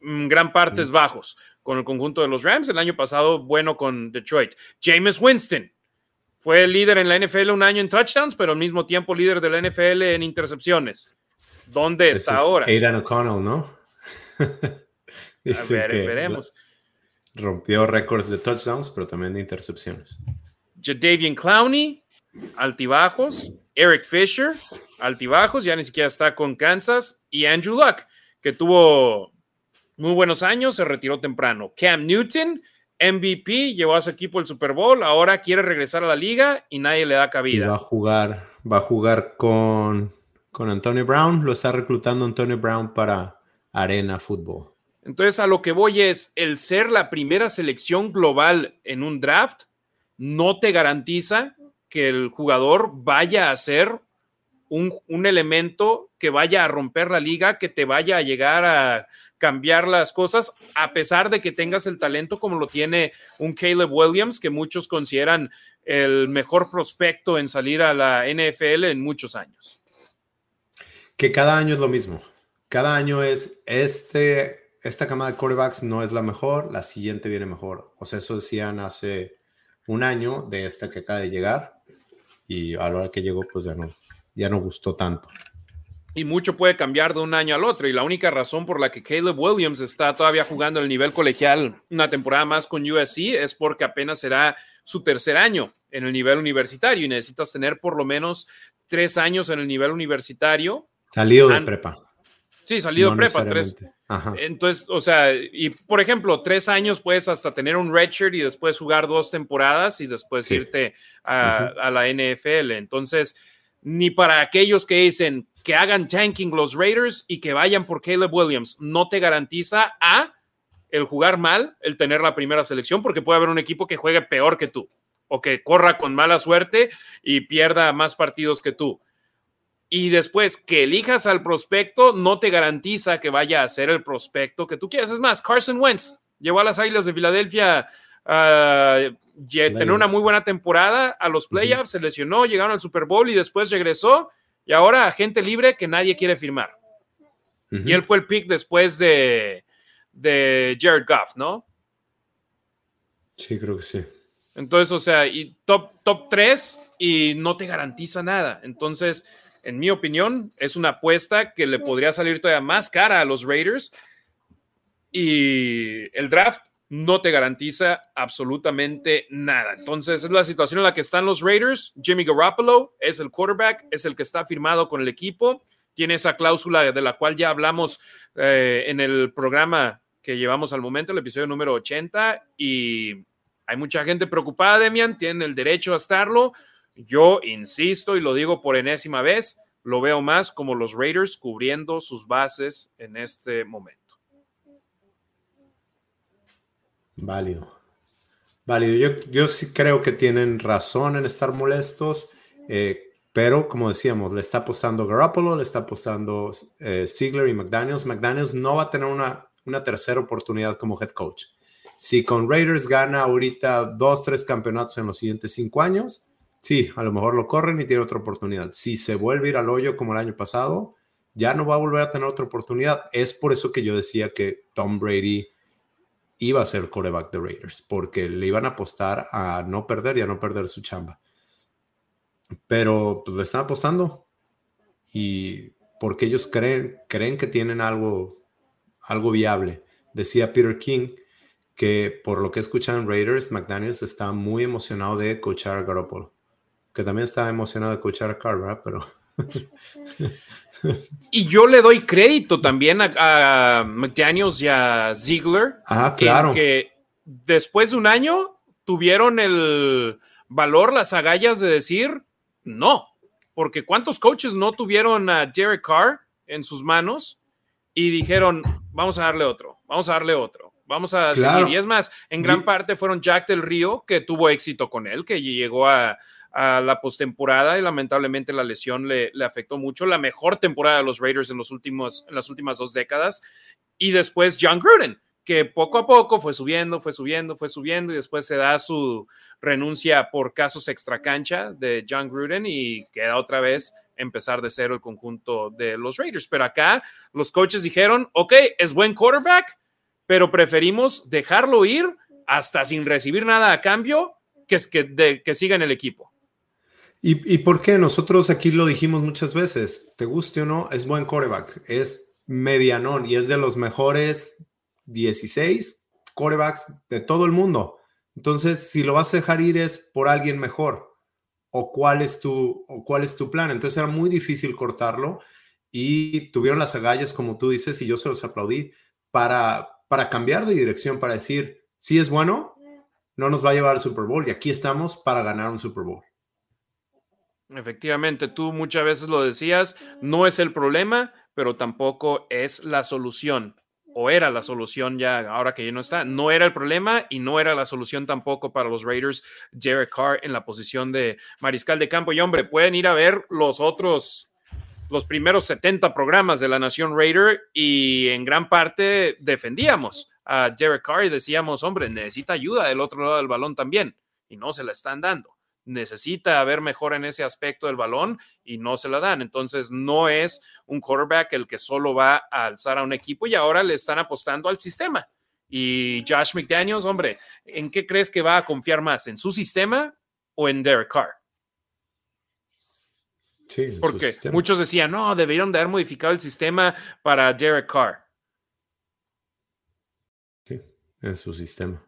mm, gran partes bajos con el conjunto de los Rams. El año pasado, bueno con Detroit. James Winston fue el líder en la NFL un año en touchdowns, pero al mismo tiempo líder de la NFL en intercepciones. ¿Dónde está ahora? Aidan O'Connell, ¿no? A ver, veremos. Rompió récords de touchdowns, pero también de intercepciones. Jadavian Clowney, altibajos. Eric Fisher, altibajos, ya ni siquiera está con Kansas, y Andrew Luck, que tuvo muy buenos años, se retiró temprano. Cam Newton, MVP, llevó a su equipo el Super Bowl, ahora quiere regresar a la liga y nadie le da cabida. va a jugar, va a jugar con, con Antonio Brown, lo está reclutando Antonio Brown para Arena Fútbol. Entonces, a lo que voy es, el ser la primera selección global en un draft no te garantiza que el jugador vaya a ser un, un, elemento que vaya a romper la liga, que te vaya a llegar a cambiar las cosas, a pesar de que tengas el talento como lo tiene un Caleb Williams, que muchos consideran el mejor prospecto en salir a la NFL en muchos años. Que cada año es lo mismo. Cada año es este, esta cama de quarterbacks no es la mejor, la siguiente viene mejor. O sea, eso decían hace un año de esta que acaba de llegar y a la hora que llegó, pues ya no, ya no gustó tanto. Y mucho puede cambiar de un año al otro. Y la única razón por la que Caleb Williams está todavía jugando el nivel colegial una temporada más con USC es porque apenas será su tercer año en el nivel universitario y necesitas tener por lo menos tres años en el nivel universitario. Salido de prepa. Sí, salido prepa. Tres. Entonces, o sea, y por ejemplo, tres años puedes hasta tener un redshirt y después jugar dos temporadas y después irte a, la NFL. Entonces, ni para aquellos que dicen que hagan tanking los Raiders y que vayan por Caleb Williams, no te garantiza a el jugar mal, el tener la primera selección, porque puede haber un equipo que juegue peor que tú o que corra con mala suerte y pierda más partidos que tú y después que elijas al prospecto no te garantiza que vaya a ser el prospecto que tú quieras. Es más, Carson Wentz llevó a las Águilas de Filadelfia a tener una muy buena temporada a los playoffs, se lesionó, llegaron al Super Bowl y después regresó y ahora agente libre que nadie quiere firmar. Y él fue el pick después de, de Jared Goff, ¿no? Sí, creo que sí. Entonces, o sea, y top, top 3 y no te garantiza nada. Entonces, en mi opinión, es una apuesta que le podría salir todavía más cara a los Raiders. Y el draft no te garantiza absolutamente nada. Entonces, es la situación en la que están los Raiders. Jimmy Garoppolo es el quarterback, es el que está firmado con el equipo. Tiene esa cláusula de la cual ya hablamos eh, en el programa que llevamos al momento, el episodio número 80. Y hay mucha gente preocupada, Demian, tienen el derecho a estarlo. Yo insisto y lo digo por enésima vez, lo veo más como los Raiders cubriendo sus bases en este momento. Válido. Válido. Yo, yo sí creo que tienen razón en estar molestos, eh, pero como decíamos, le está apostando Garoppolo, le está apostando eh, y McDaniels. McDaniels no va a tener una, una tercera oportunidad como head coach. Si con Raiders gana ahorita dos, tres campeonatos en los siguientes cinco años, sí, a lo mejor lo corren y tiene otra oportunidad. Si se vuelve a ir al hoyo como el año pasado, ya no va a volver a tener otra oportunidad. Es por eso que yo decía que Tom Brady iba a ser coreback de Raiders, porque le iban a apostar a no perder y a no perder su chamba. Pero pues le están apostando y porque ellos creen, creen que tienen algo, algo viable. Decía Peter King que por lo que escuchan Raiders, McDaniels está muy emocionado de coachar a Garoppolo que también está emocionado de escuchar a Carver, pero... y yo le doy crédito también a, McDaniels y a Ziegler. Ah, claro. Que después de un año tuvieron el valor, las agallas de decir no. Porque ¿cuántos coaches no tuvieron a Derek Carr en sus manos y dijeron, vamos a darle otro, vamos a darle otro, vamos a seguir? Y es más, en gran parte fueron Jack del Río, que tuvo éxito con él, que llegó a, a la postemporada y lamentablemente la lesión le, afectó mucho. La mejor temporada de los Raiders en, los últimos, en las últimas dos décadas. Y después John Gruden, que poco a poco fue subiendo, fue subiendo, fue subiendo y después se da su renuncia por casos extracancha de John Gruden y queda otra vez empezar de cero el conjunto de los Raiders. Pero acá los coaches dijeron, ok, es buen quarterback, pero preferimos dejarlo ir hasta sin recibir nada a cambio que, que, de, que siga en el equipo. ¿Y, ¿Y, por qué? Nosotros aquí lo dijimos muchas veces, te guste o no, es buen coreback, es medianón y es de los mejores 16 corebacks de todo el mundo. Entonces, si lo vas a dejar ir es por alguien mejor. ¿O cuál es tu, o cuál es tu plan? Entonces era muy difícil cortarlo y tuvieron las agallas, como tú dices, y yo se los aplaudí, para, para cambiar de dirección, para decir, si es bueno, no nos va a llevar al Super Bowl y aquí estamos para ganar un Super Bowl. Efectivamente, tú muchas veces lo decías, no es el problema, pero tampoco es la solución. O era la solución ya, ahora que ya no está. No era el problema y no era la solución tampoco para los Raiders, Jared Carr en la posición de mariscal de campo. Y hombre, pueden ir a ver los otros los primeros 70 programas de la Nación Raider y en gran parte defendíamos a Derek Carr y decíamos, hombre, necesita ayuda del otro lado del balón también y no se la están dando. Necesita haber mejor en ese aspecto del balón y no se la dan. Entonces, no es un quarterback el que solo va a alzar a un equipo y ahora le están apostando al sistema. Y Josh McDaniels, hombre, ¿en qué crees que va a confiar más? ¿En su sistema o en Derek Carr? Sí, Porque muchos decían, no, debieron de haber modificado el sistema para Derek Carr. Sí, en su sistema.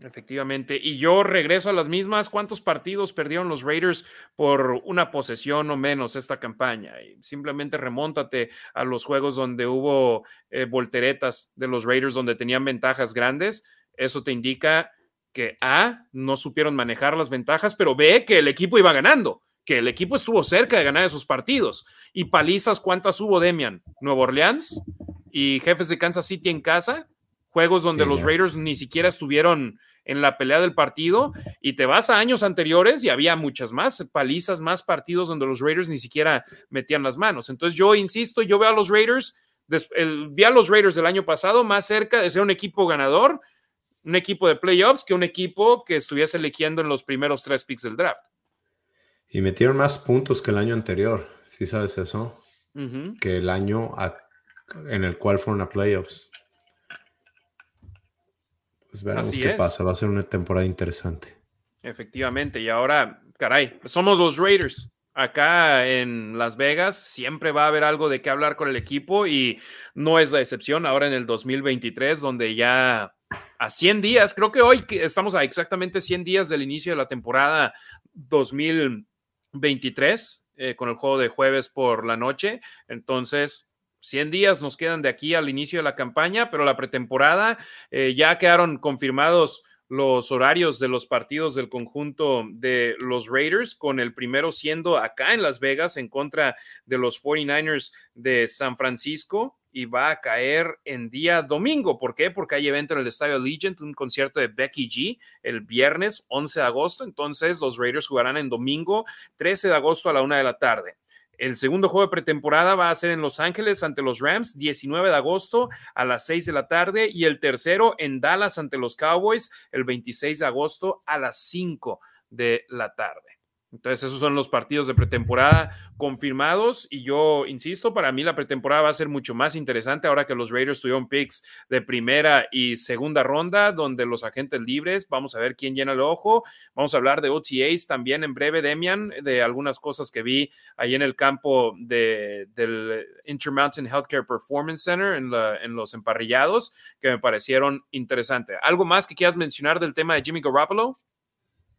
Efectivamente. Y yo regreso a las mismas. ¿Cuántos partidos perdieron los Raiders por una posesión o menos esta campaña? Y simplemente remóntate a los juegos donde hubo eh, volteretas de los Raiders, donde tenían ventajas grandes. Eso te indica que A, no supieron manejar las ventajas, pero B, que el equipo iba ganando, que el equipo estuvo cerca de ganar esos partidos. Y palizas, ¿cuántas hubo, Demian? Nueva Orleans y jefes de Kansas City en casa juegos donde los Raiders ni siquiera estuvieron en la pelea del partido y te vas a años anteriores y había muchas más palizas, más partidos donde los Raiders ni siquiera metían las manos. Entonces yo insisto, yo veo a los Raiders, vi a los Raiders del año pasado más cerca de ser un equipo ganador, un equipo de playoffs que un equipo que estuviese eligiendo en los primeros tres picks del draft. Y metieron más puntos que el año anterior, si sabes eso, que el año en el cual fueron a playoffs. Pues veremos qué pasa. Va a ser una temporada interesante. Efectivamente. Y ahora, caray, somos los Raiders. Acá en Las Vegas siempre va a haber algo de qué hablar con el equipo y no es la excepción ahora en el 2023, donde ya a 100 días, creo que hoy estamos a exactamente 100 días del inicio de la temporada 2023, eh, con el juego de jueves por la noche. Entonces, 100 días nos quedan de aquí al inicio de la campaña, pero la pretemporada eh, ya quedaron confirmados los horarios de los partidos del conjunto de los Raiders, con el primero siendo acá en Las Vegas en contra de los 49ers de San Francisco y va a caer en día domingo. ¿Por qué? Porque hay evento en el Estadio Allegiant, un concierto de Becky G el viernes 11 de agosto. Entonces los Raiders jugarán en domingo 13 de agosto a la una de la tarde. El segundo juego de pretemporada va a ser en Los Ángeles ante los Rams, 19 de agosto a las 6 de la tarde, y el tercero en Dallas ante los Cowboys, el 26 de agosto a las 5 de la tarde. Entonces, esos son los partidos de pretemporada confirmados. Y yo insisto, para mí la pretemporada va a ser mucho más interesante ahora que los Raiders tuvieron picks de primera y segunda ronda, donde los agentes libres, vamos a ver quién llena el ojo. Vamos a hablar de OTAs también en breve, Demian, de algunas cosas que vi ahí en el campo de, del Intermountain Healthcare Performance Center en, en los emparrillados, que me parecieron interesantes. ¿Algo más que quieras mencionar del tema de Jimmy Garoppolo?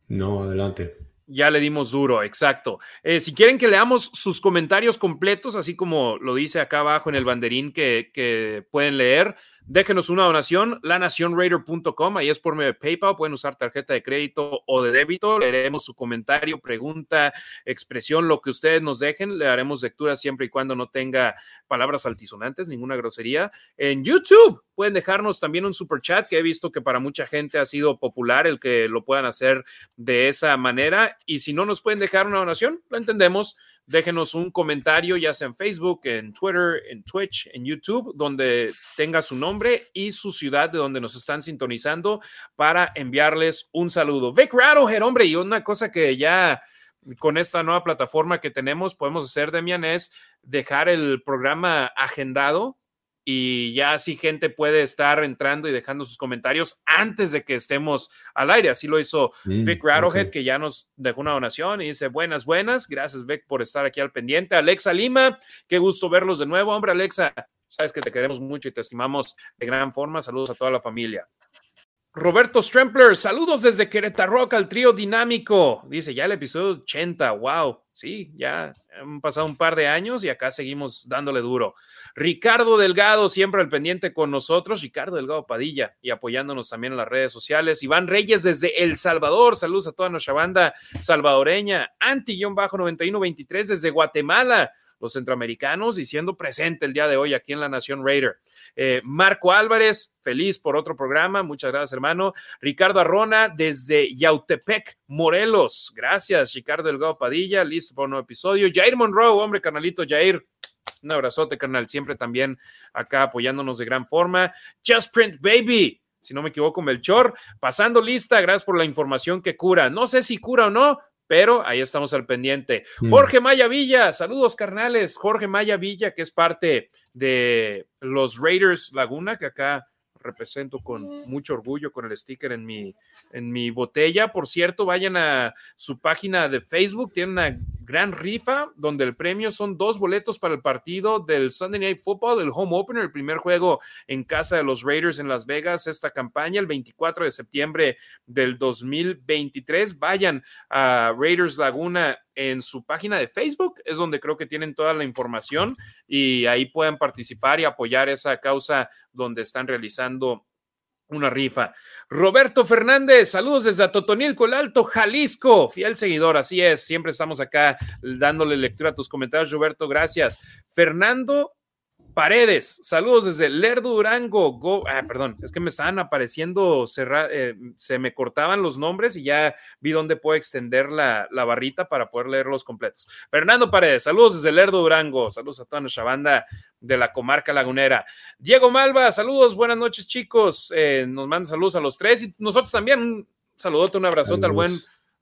No, adelante. Ya le dimos duro, exacto. Eh, si quieren que leamos sus comentarios completos, así como lo dice acá abajo en el banderín que, que pueden leer, déjenos una donación, lanacionraider.com, ahí es por medio de PayPal, pueden usar tarjeta de crédito o de débito, leeremos su comentario, pregunta, expresión, lo que ustedes nos dejen, le haremos lectura siempre y cuando no tenga palabras altisonantes, ninguna grosería. En YouTube pueden dejarnos también un super chat que he visto que para mucha gente ha sido popular el que lo puedan hacer de esa manera y si no nos pueden dejar una donación, lo entendemos déjenos un comentario, ya sea en Facebook, en Twitter, en Twitch, en YouTube, donde tenga su nombre y su ciudad de donde nos están sintonizando para enviarles un saludo. Vic Rattlehead, hombre, y una cosa que ya con esta nueva plataforma que tenemos podemos hacer, Demian, es dejar el programa agendado y ya así gente puede estar entrando y dejando sus comentarios antes de que estemos al aire. Así lo hizo mm, Vic Rattlehead, que ya nos dejó una donación y dice buenas, buenas. Gracias, Vic, por estar aquí al pendiente. Alexa Lima, qué gusto verlos de nuevo. Hombre, Alexa, sabes que te queremos mucho y te estimamos de gran forma. Saludos a toda la familia. Roberto Strempler, saludos desde Querétaro al trío dinámico. Dice ya el episodio 80. Wow, sí, ya han pasado un par de años y acá seguimos dándole duro. Ricardo Delgado, siempre al pendiente con nosotros. Ricardo Delgado Padilla y apoyándonos también en las redes sociales. Iván Reyes desde El Salvador. Saludos a toda nuestra banda salvadoreña. Anti-9123 desde Guatemala. Los centroamericanos y siendo presente el día de hoy aquí en la Nación Raider. Eh, Marco Álvarez, feliz por otro programa. Muchas gracias, hermano. Ricardo Arrona, desde Yautepec, Morelos. Gracias, Ricardo Delgado Padilla. Listo para un nuevo episodio. Jair Monroe, hombre, carnalito Jair. Un abrazote, carnal. Siempre también acá apoyándonos de gran forma. Just Print Baby si no me equivoco, Melchor. Pasando lista, gracias por la información que cura. No sé si cura o no, pero ahí estamos al pendiente. Mm. Jorge Maya Villa, saludos carnales. Jorge Maya Villa, que es parte de los Raiders Laguna, que acá represento con mucho orgullo con el sticker en mi, en mi botella. Por cierto, vayan a su página de Facebook, tiene una gran rifa donde el premio son dos boletos para el partido del Sunday Night Football, el home opener, el primer juego en casa de los Raiders en Las Vegas, esta campaña el 24 de septiembre del 2023. Vayan a Raiders Laguna en su página de Facebook, es donde creo que tienen toda la información y ahí pueden participar y apoyar esa causa donde están realizando una rifa. Roberto Fernández, saludos desde Totonilco, el Alto, Jalisco, fiel seguidor, así es, siempre estamos acá dándole lectura a tus comentarios, Roberto, gracias. Fernando Paredes, saludos desde Lerdo Durango. ah, perdón, es que me estaban apareciendo, eh, se me cortaban los nombres y ya vi dónde puedo extender la, la, barrita para poder leerlos completos. Fernando Paredes, saludos desde Lerdo Durango, saludos a toda nuestra banda de la comarca lagunera. Diego Malva, saludos, buenas noches chicos, eh, nos manda saludos a los tres y nosotros también un saludote, un abrazote al buen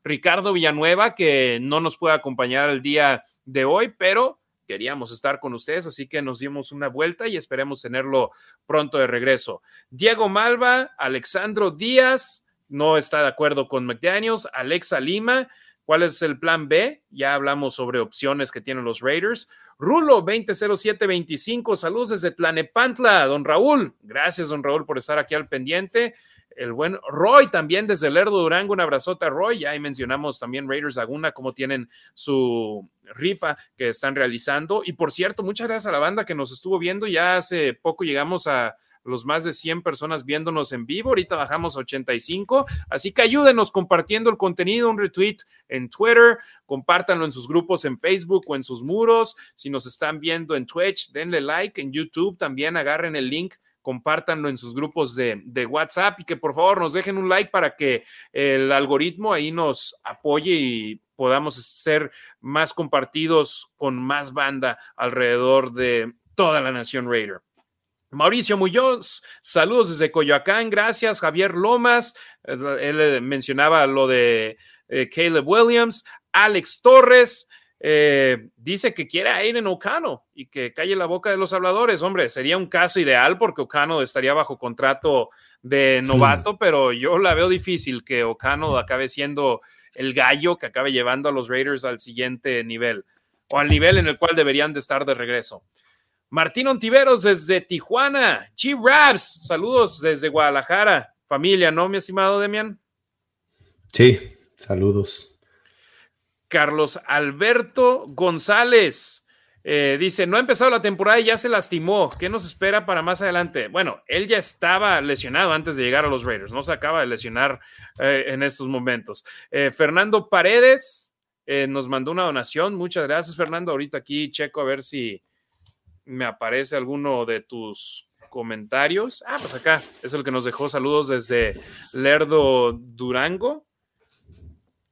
Ricardo Villanueva que no nos puede acompañar el día de hoy, pero queríamos estar con ustedes, así que nos dimos una vuelta y esperemos tenerlo pronto de regreso. Diego Malva, Alexandro Díaz, no está de acuerdo con McDaniels, Alexa Lima, ¿cuál es el plan B? Ya hablamos sobre opciones que tienen los Raiders. Rulo 200725, saludos desde Tlanepantla, don Raúl. Gracias, don Raúl, por estar aquí al pendiente el buen Roy también desde Lerdo Durango, un abrazote a Roy, ya ahí mencionamos también Raiders Laguna, cómo tienen su rifa que están realizando. Y por cierto, muchas gracias a la banda que nos estuvo viendo, ya hace poco llegamos a los más de 100 personas viéndonos en vivo, ahorita bajamos a 85, así que ayúdenos compartiendo el contenido, un retweet en Twitter, compártanlo en sus grupos en Facebook o en sus muros, si nos están viendo en Twitch, denle like, en YouTube también agarren el link compártanlo en sus grupos de, WhatsApp. Y que por favor nos dejen un like para que el algoritmo ahí nos apoye y podamos ser más compartidos con más banda alrededor de toda la nación Raider. Mauricio Muñoz, saludos desde Coyoacán, gracias. Javier Lomas, él mencionaba lo de eh, Caleb Williams, Alex Torres, eh, dice que quiere a Aiden Ocano y que calle la boca de los habladores. Hombre, sería un caso ideal porque Ocano estaría bajo contrato de novato, pero yo la veo difícil que Ocano acabe siendo el gallo que acabe llevando a los Raiders al siguiente nivel o al nivel en el cual deberían de estar de regreso. Martín Ontiveros desde Tijuana, G-Raps, saludos desde Guadalajara, familia, ¿no, mi estimado Demian? Sí, saludos. Carlos Alberto González. Eh, dice, no ha empezado la temporada y ya se lastimó. ¿Qué nos espera para más adelante? Bueno, él ya estaba lesionado antes de llegar a los Raiders, no se acaba de lesionar eh, en estos momentos. Eh, Fernando Paredes nos mandó una donación. Muchas gracias, Fernando. Ahorita aquí checo a ver si me aparece alguno de tus comentarios. Ah, pues acá es el que nos dejó saludos desde Lerdo Durango.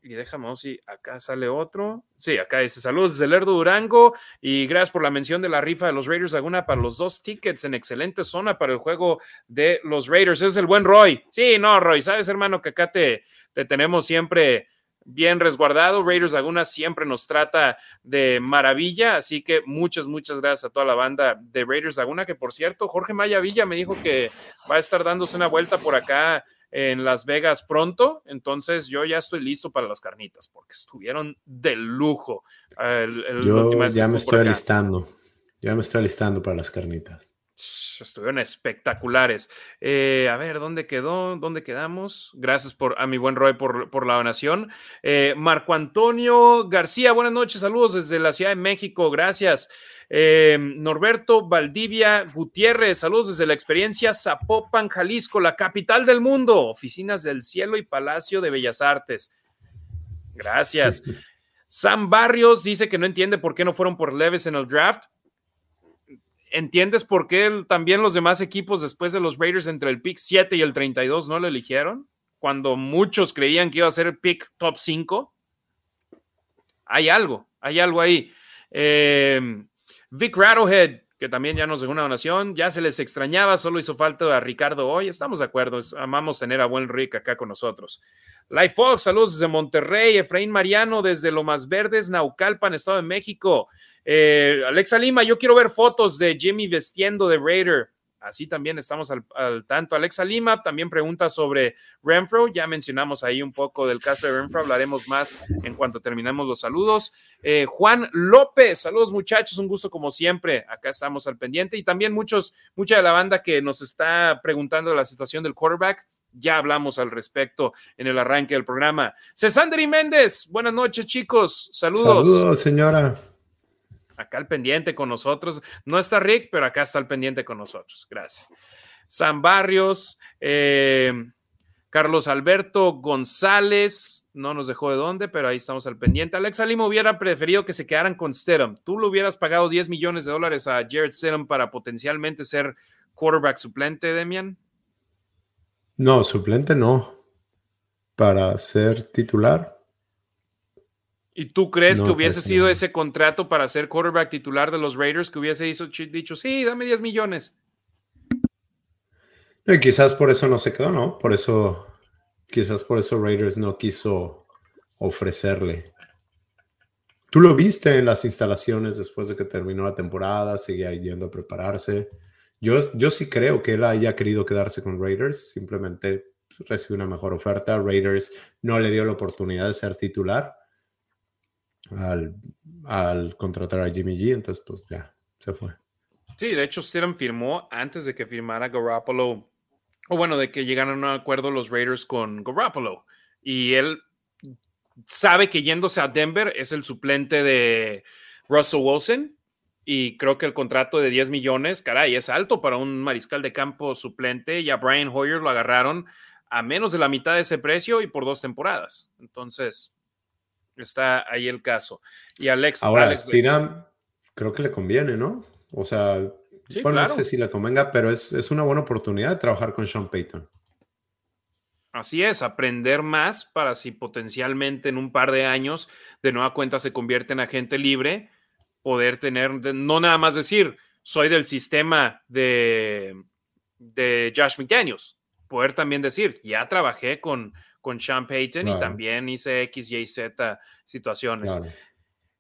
Y déjame ver si acá sale otro. Sí, acá dice saludos desde Lerdo Durango y gracias por la mención de la rifa de los Raiders Laguna para los dos tickets en excelente zona para el juego de los Raiders. Es el buen Roy. Sí, no, Roy, sabes hermano que acá te, te tenemos siempre bien resguardado. Raiders Laguna siempre nos trata de maravilla, así que muchas, muchas gracias a toda la banda de Raiders Laguna, que por cierto, Jorge Maya Villa me dijo que va a estar dándose una vuelta por acá en Las Vegas pronto, entonces yo ya estoy listo para las carnitas porque estuvieron de lujo. yo ya me estoy alistando, ya me estoy alistando para las carnitas. Estuvieron espectaculares. Eh, a ver, ¿dónde quedó? ¿Dónde quedamos? Gracias por, a mi buen Roy por, por la donación. Eh, Marco Antonio García, buenas noches, saludos desde la Ciudad de México, gracias. Eh, Norberto Valdivia Gutiérrez, saludos desde la experiencia Zapopan, Jalisco, la capital del mundo, oficinas del cielo y Palacio de Bellas Artes. Gracias. Sam Barrios dice que no entiende por qué no fueron por Leves en el draft. ¿Entiendes por qué también los demás equipos después de los Raiders entre el pick 7 y el 32 no lo eligieron? Cuando muchos creían que iba a ser el pick top 5. Hay algo, hay algo ahí. Eh, Vic Rattlehead, que también ya nos dejó una donación, ya se les extrañaba, solo hizo falta a Ricardo hoy. Estamos de acuerdo, amamos tener a buen Rick acá con nosotros. Life Fox, saludos desde Monterrey. Efraín Mariano desde Lomas Verdes, Naucalpan, Estado de México. Eh, Alexa Lima, yo quiero ver fotos de Jimmy vestiendo de Raider. Así también estamos al, tanto. Alexa Lima también pregunta sobre Renfro. Ya mencionamos ahí un poco del caso de Renfro. Hablaremos más en cuanto terminemos los saludos. Eh, Juan López, saludos muchachos. Un gusto como siempre. Acá estamos al pendiente. Y también muchos, mucha de la banda que nos está preguntando la situación del quarterback. Ya hablamos al respecto en el arranque del programa. Cesandri Méndez, buenas noches, chicos. Saludos. Saludos, señora. Acá al pendiente con nosotros. No está Rick, pero acá está al pendiente con nosotros. Gracias. San Barrios, eh, Carlos Alberto González, no nos dejó de dónde, pero ahí estamos al pendiente. Alex Lima hubiera preferido que se quedaran con Stedham. ¿Tú le hubieras pagado 10 millones de dólares a Jared Stedham para potencialmente ser quarterback suplente, Demian? No, suplente no. Para ser titular. ¿Y tú crees que hubiese pues, sido ese contrato para ser quarterback titular de los Raiders que hubiese dicho, sí, dame 10 millones? Y quizás por eso no se quedó, ¿no? Por eso, quizás por eso Raiders no quiso ofrecerle. Tú lo viste en las instalaciones después de que terminó la temporada, seguía yendo a prepararse. Yo, yo sí creo que él haya querido quedarse con Raiders, simplemente recibió una mejor oferta. Raiders no le dio la oportunidad de ser titular al, contratar a Jimmy G, entonces pues ya se fue. Sí, de hecho Stidham firmó antes de que firmara Garoppolo, o bueno, de que llegaran a un acuerdo los Raiders con Garoppolo. Y él sabe que yéndose a Denver es el suplente de Russell Wilson y creo que el contrato de 10 millones, caray, es alto para un mariscal de campo suplente. Y a Brian Hoyer lo agarraron a menos de la mitad de ese precio y por dos temporadas. Entonces, está ahí el caso. Y Alex. Ahora, Alex, creo que le conviene, ¿no? O sea, bueno, no sé si le convenga, pero es, es una buena oportunidad de trabajar con Sean Payton. Así es, aprender más para si potencialmente en un par de años de nueva cuenta se convierte en agente libre poder tener, no nada más decir, soy del sistema de, de Josh McDaniels, poder también decir, ya trabajé con, con Sean Payton y también hice X, Y, Z situaciones.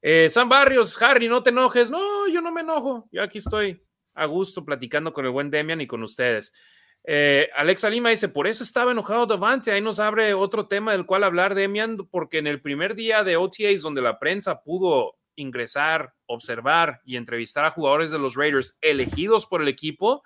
Eh, San Barrios, Harry, no te enojes. No, yo no me enojo. Yo aquí estoy a gusto platicando con el buen Demian y con ustedes. Eh, Alexa Lima dice, por eso estaba enojado Davante. Ahí nos abre otro tema del cual hablar, Demian, porque en el primer día de OTAs, donde la prensa pudo ingresar, observar y entrevistar a jugadores de los Raiders elegidos por el equipo,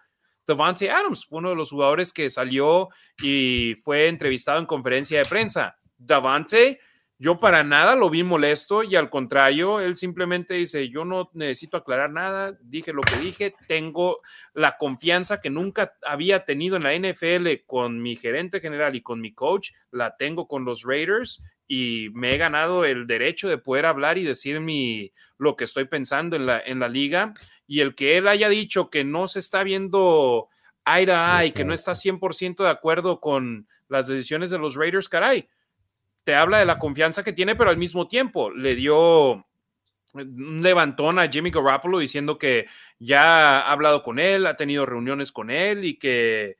Devante Adams, uno de los jugadores que salió y fue entrevistado en conferencia de prensa. Davante, yo para nada lo vi molesto y al contrario, él simplemente dice, yo no necesito aclarar nada, dije lo que dije, tengo la confianza que nunca había tenido en la NFL con mi gerente general y con mi coach, la tengo con los Raiders y me he ganado el derecho de poder hablar y decir mi, lo que estoy pensando en la, en la liga. Y el que él haya dicho que no se está viendo eye a eye, que no está 100% de acuerdo con las decisiones de los Raiders, caray, te habla de la confianza que tiene, pero al mismo tiempo le dio un levantón a Jimmy Garoppolo diciendo que ya ha hablado con él, ha tenido reuniones con él y que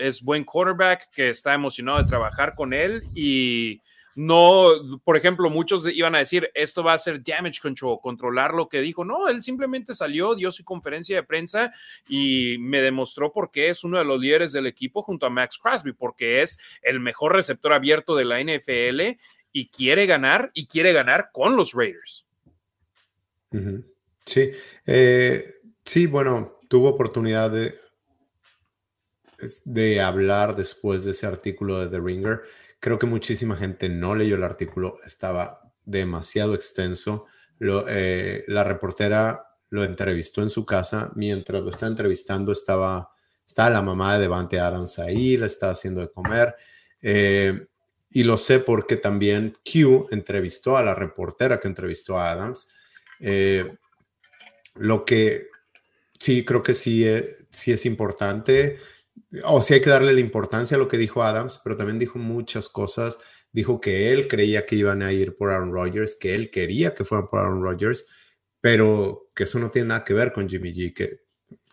es buen quarterback, que está emocionado de trabajar con él y no, por ejemplo, muchos iban a decir, esto va a ser damage control, controlar lo que dijo. No, él simplemente salió, dio su conferencia de prensa y me demostró por qué es uno de los líderes del equipo junto a Max Crosby, porque es el mejor receptor abierto de la NFL y quiere ganar y quiere ganar con los Raiders. Sí, eh, sí, bueno, tuvo oportunidad de, de hablar después de ese artículo de The Ringer Creo que muchísima gente no leyó el artículo, estaba demasiado extenso. Eh, la reportera lo entrevistó en su casa. Mientras lo estaba entrevistando, estaba, estaba la mamá de Devante Adams ahí, le estaba haciendo de comer. Eh, y lo sé porque también Q entrevistó a la reportera que entrevistó a Adams. Eh, lo que sí, creo que sí, eh, sí es importante, o sí hay que darle la importancia a lo que dijo Adams, pero también dijo muchas cosas. Dijo que él creía que iban a ir por Aaron Rodgers, que él quería que fueran por Aaron Rodgers, pero que eso no tiene nada que ver con Jimmy G, que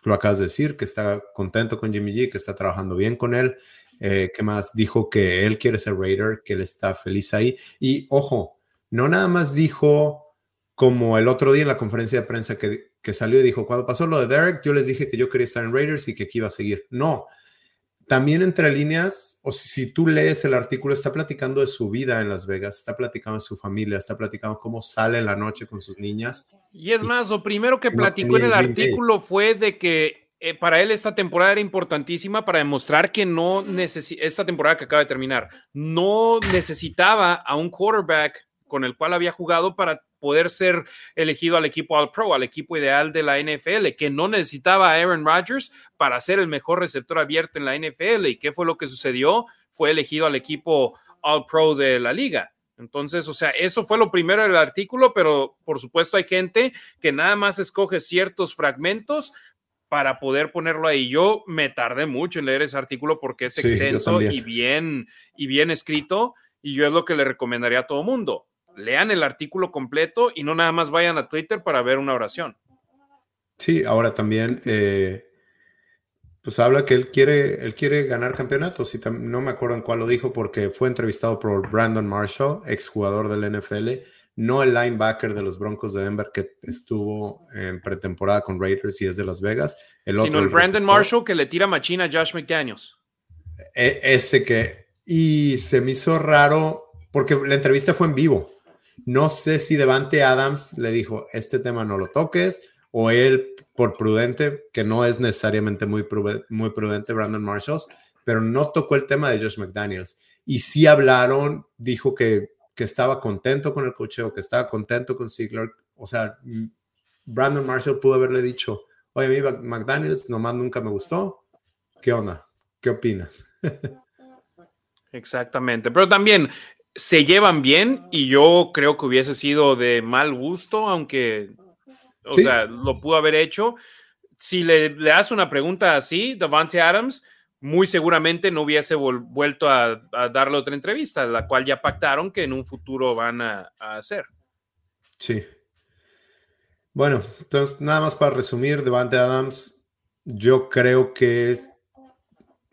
lo acabas de decir, que está contento con Jimmy G, que está trabajando bien con él. Eh, ¿Qué más? Dijo que él quiere ser Raider, que él está feliz ahí. Y ojo, no nada más dijo como el otro día en la conferencia de prensa que, que salió y dijo, cuando pasó lo de Derek, yo les dije que yo quería estar en Raiders y que aquí iba a seguir. No, también entre líneas, o si tú lees el artículo, está platicando de su vida en Las Vegas, está platicando de su familia, está platicando cómo sale la noche con sus niñas. Y es más, lo primero que platicó en el artículo fue de que eh, para él esta temporada era importantísima para demostrar que no necesita, esta temporada que acaba de terminar, no necesitaba a un quarterback con el cual había jugado para poder ser elegido al equipo All Pro, al equipo ideal de la NFL, que no necesitaba a Aaron Rodgers para ser el mejor receptor abierto en la NFL. ¿Y qué fue lo que sucedió? Fue elegido al equipo All Pro de la liga. Entonces, o sea, eso fue lo primero del artículo, pero por supuesto hay gente que nada más escoge ciertos fragmentos para poder ponerlo ahí. Yo me tardé mucho en leer ese artículo porque es extenso y bien, y bien escrito, y yo es lo que le recomendaría a todo mundo lean el artículo completo y no nada más vayan a Twitter para ver una oración. Sí, ahora también, eh, pues habla que él quiere, él quiere ganar campeonatos y no me acuerdo en cuál lo dijo porque fue entrevistado por Brandon Marshall, exjugador del NFL, no el linebacker de los Broncos de Denver que estuvo en pretemporada con Raiders y es de Las Vegas. El sino el, Brandon Marshall que le tira machina a Josh McDaniels. E, ese que, y se me hizo raro porque la entrevista fue en vivo. No sé si Devante Adams le dijo, este tema no lo toques, o él, por prudente, que no es necesariamente muy, muy prudente, Brandon Marshalls, pero no tocó el tema de Josh McDaniels. Y sí hablaron, dijo que, que estaba contento con el cocheo, que estaba contento con Ziegler. O sea, Brandon Marshall pudo haberle dicho, oye, a mí McDaniels nomás nunca me gustó. ¿Qué onda? ¿Qué opinas? Exactamente, pero también se llevan bien y yo creo que hubiese sido de mal gusto, aunque, o sea, lo pudo haber hecho. Si le, le das una pregunta así, Davante Adams, muy seguramente no hubiese vuelto a, darle otra entrevista, la cual ya pactaron que en un futuro van a, hacer. Sí. Bueno, entonces nada más para resumir, Davante Adams, yo creo que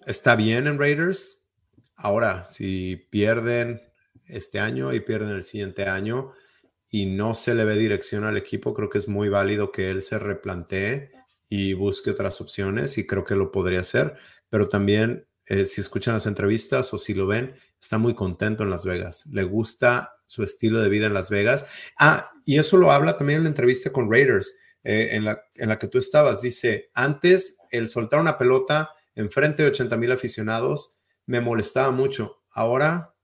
está bien en Raiders. Ahora, si pierden este año y pierden el siguiente año y no se le ve dirección al equipo, creo que es muy válido que él se replantee y busque otras opciones y creo que lo podría hacer, pero también eh, si escuchan las entrevistas o si lo ven, está muy contento en Las Vegas, le gusta su estilo de vida en Las Vegas. Ah, y eso lo habla también en la entrevista con Raiders, eh, en, la, en la que tú estabas, dice, antes el soltar una pelota en frente de 80 mil aficionados me molestaba mucho, ahora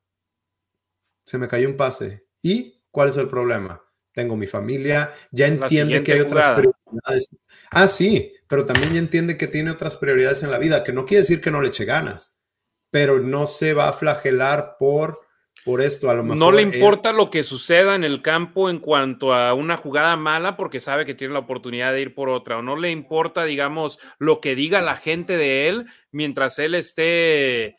se me cayó un pase. ¿Y cuál es el problema? Tengo mi familia, ya entiende que hay otras prioridades. Ah, sí, pero también ya entiende que tiene otras prioridades en la vida, que no quiere decir que no le eche ganas, pero no se va a flagelar por, por esto. A lo mejor no le importa lo que suceda en el campo en cuanto a una jugada mala porque sabe que tiene la oportunidad de ir por otra, o no le importa, digamos, lo que diga la gente de él mientras él esté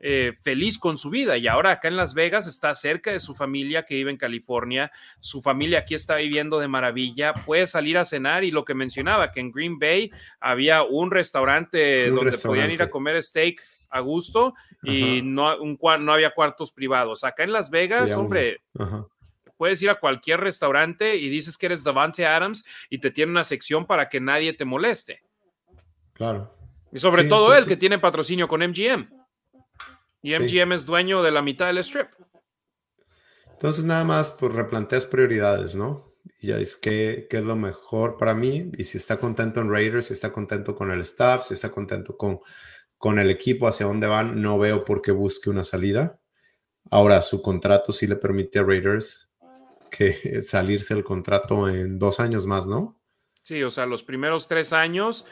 eh, feliz con su vida y ahora acá en Las Vegas está cerca de su familia que vive en California, su familia aquí está viviendo de maravilla, puede salir a cenar y lo que mencionaba, que en Green Bay había un restaurante donde podían ir a comer steak a gusto y no, no había cuartos privados. Acá en Las Vegas, hombre, puedes ir a cualquier restaurante y dices que eres Davante Adams y te tiene una sección para que nadie te moleste. Claro. Y sobre todo él, que tiene patrocinio con MGM. Y MGM es dueño de la mitad del strip. Entonces nada más pues replanteas prioridades, ¿no? Y ya es qué, es lo mejor para mí y si está contento en Raiders, si está contento con el staff, si está contento con, con el equipo, hacia dónde van, no veo por qué busque una salida. Ahora, su contrato sí le permite a Raiders que salirse el contrato en dos años más, ¿no? Sí, o sea, los primeros tres años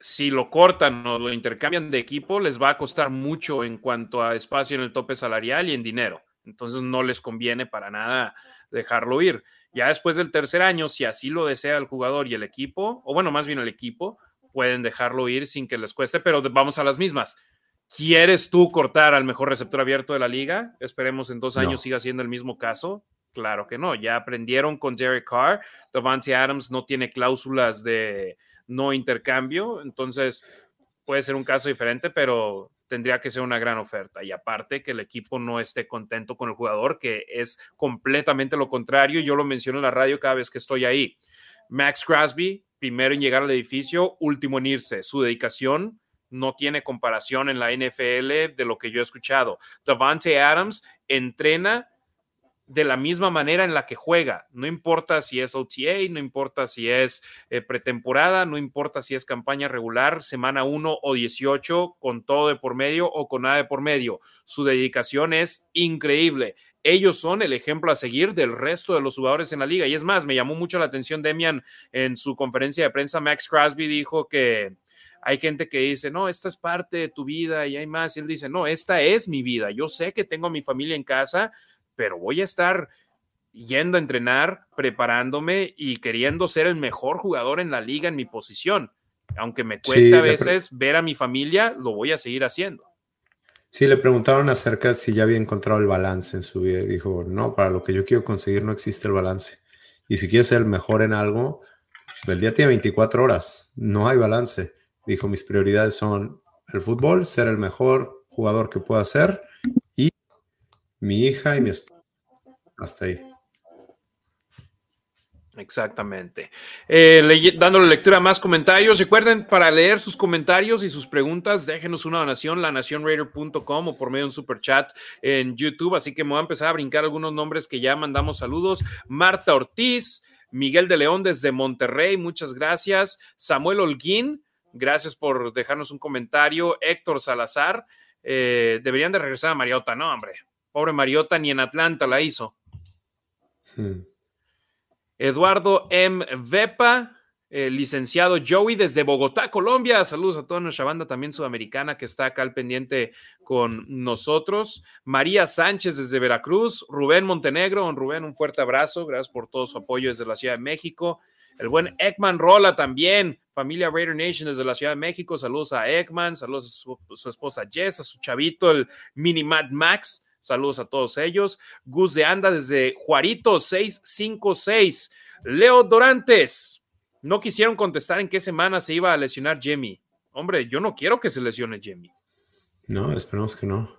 si lo cortan o lo intercambian de equipo, les va a costar mucho en cuanto a espacio en el tope salarial y en dinero. Entonces no les conviene para nada dejarlo ir. Ya después del tercer año, si así lo desea el jugador y el equipo, o bueno, más bien el equipo, pueden dejarlo ir sin que les cueste, pero vamos a las mismas. ¿Quieres tú cortar al mejor receptor abierto de la liga? Esperemos en dos años siga siendo el mismo caso. Claro que no. Ya aprendieron con Derek Carr. Davante Adams no tiene cláusulas de no intercambio, entonces puede ser un caso diferente, pero tendría que ser una gran oferta. Y aparte que el equipo no esté contento con el jugador, que es completamente lo contrario. Yo lo menciono en la radio cada vez que estoy ahí. Max Crosby, primero en llegar al edificio, último en irse. Su dedicación no tiene comparación en la NFL de lo que yo he escuchado. Davante Adams entrena de la misma manera en la que juega. No importa si es OTA, no importa si es eh, pretemporada, no importa si es campaña regular, semana 1 o 18, con todo de por medio o con nada de por medio. Su dedicación es increíble. Ellos son el ejemplo a seguir del resto de los jugadores en la liga. Y es más, me llamó mucho la atención Demian en su conferencia de prensa. Max Crosby dijo que hay gente que dice, no, esta es parte de tu vida y hay más. Y él dice, no, esta es mi vida. Yo sé que tengo a mi familia en casa, pero voy a estar yendo a entrenar, preparándome y queriendo ser el mejor jugador en la liga en mi posición. Aunque me cueste a veces ver a mi familia, lo voy a seguir haciendo. Sí, le preguntaron acerca si ya había encontrado el balance en su vida y dijo, no, para lo que yo quiero conseguir no existe el balance. Y si quieres ser el mejor en algo, pues, el día tiene 24 horas, no hay balance. Dijo, mis prioridades son el fútbol, ser el mejor jugador que pueda ser mi hija y mi esposa. Hasta ahí. Exactamente. Eh, dándole lectura a más comentarios. Recuerden, para leer sus comentarios y sus preguntas, déjenos una donación, lanacionraider.com o por medio de un super chat en YouTube. Así que me voy a empezar a brincar algunos nombres que ya mandamos saludos. Marta Ortiz, Miguel de León desde Monterrey, muchas gracias. Samuel Holguín, gracias por dejarnos un comentario. Héctor Salazar, eh, deberían de regresar a Mariota, no, hombre. Pobre Mariota ni en Atlanta la hizo. Hmm. Eduardo M. Vepa, licenciado Joey desde Bogotá, Colombia. Saludos a toda nuestra banda también sudamericana que está acá al pendiente con nosotros. María Sánchez desde Veracruz. Rubén Montenegro. Rubén, un fuerte abrazo. Gracias por todo su apoyo desde la Ciudad de México. El buen Ekman Rola también, familia Raider Nation desde la Ciudad de México. Saludos a Ekman, saludos a su, su esposa Jess, a su chavito, el Mini Mad Max. Saludos a todos ellos. Gus de Anda desde Juarito 656. Leo Dorantes. No quisieron contestar en qué semana se iba a lesionar Jimmy. Hombre, yo no quiero que se lesione Jimmy. No, esperemos que no.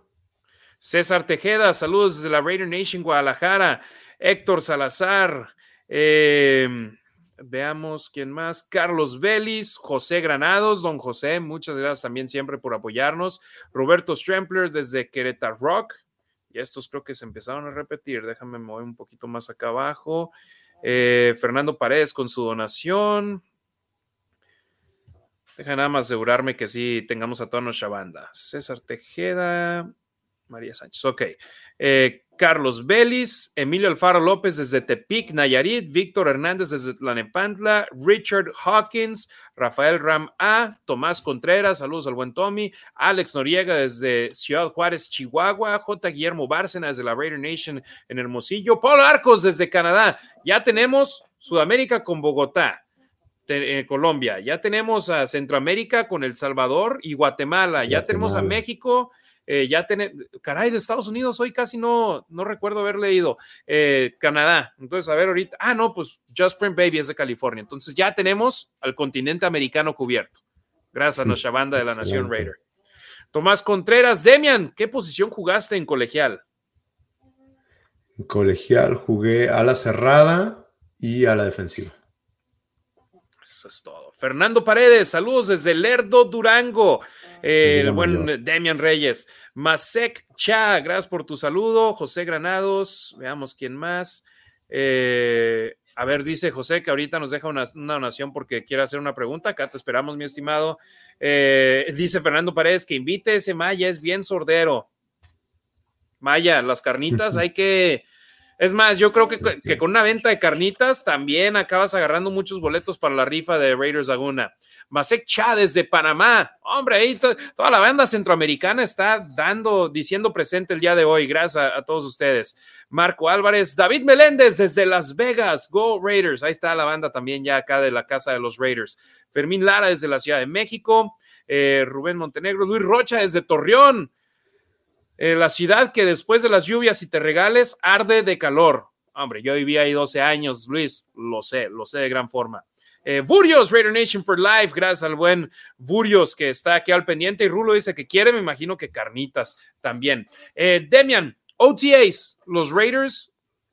César Tejeda, saludos desde la Raider Nation Guadalajara. Héctor Salazar. Em, veamos quién más. Carlos Vélez, José Granados, don José, muchas gracias también siempre por apoyarnos. Roberto Strempler desde Querétaro Rock estos creo que se empezaron a repetir. Déjame mover un poquito más acá abajo. Eh, Fernando Paredes con su donación. Deja nada más asegurarme que sí tengamos a toda nuestra banda. César Tejeda, María Sánchez. Ok. Eh, Carlos Vélez, Emilio Alfaro López desde Tepic, Nayarit, Víctor Hernández desde Tlanepantla, Richard Hawkins, Rafael Ram A, Tomás Contreras, saludos al buen Tommy, Alex Noriega desde Ciudad Juárez, Chihuahua, J. Guillermo Bárcena desde la Raider Nation en Hermosillo, Paul Arcos desde Canadá. Ya tenemos Sudamérica con Bogotá. Eh, Colombia, ya tenemos a Centroamérica con El Salvador y Guatemala, ya tenemos a México eh, ya tenemos, caray, de Estados Unidos, hoy casi no, no recuerdo haber leído. Eh, Canadá, entonces, a ver ahorita, ah, no, pues Just Spring Baby es de California. Entonces ya tenemos al continente americano cubierto, gracias a nuestra banda de la Nación Raider. Tomás Contreras, Demian, ¿qué posición jugaste en colegial? En colegial jugué a la cerrada y a la defensiva. Eso es todo. Fernando Paredes, saludos desde Lerdo, Durango. Eh, el buen Demian Reyes. Masek Cha, gracias por tu saludo. José Granados, veamos quién más. Eh, a ver, dice José que ahorita nos deja una, donación porque quiere hacer una pregunta. Acá te esperamos, mi estimado. Eh, dice Fernando Paredes que invite ese Maya, es bien sordero. Maya, las carnitas hay que Es más, yo creo que, que, con una venta de carnitas también acabas agarrando muchos boletos para la rifa de Raiders Laguna. Masek Cha desde Panamá. Hombre, ahí toda la banda centroamericana está dando, diciendo presente el día de hoy. Gracias a, todos ustedes. Marco Álvarez, David Meléndez desde Las Vegas. Go Raiders. Ahí está la banda también ya acá de la casa de los Raiders. Fermín Lara desde la Ciudad de México. Eh, Rubén Montenegro. Luis Rocha desde Torreón. Eh, la ciudad que después de las lluvias y te regales arde de calor. Hombre, yo viví ahí 12 años, Luis, lo sé, lo sé de gran forma. Eh, Burios, Raider Nation for Life, gracias al buen Burios que está aquí al pendiente. Y Rulo dice que quiere, me imagino que carnitas también. Eh, Demian, OTAs, los Raiders,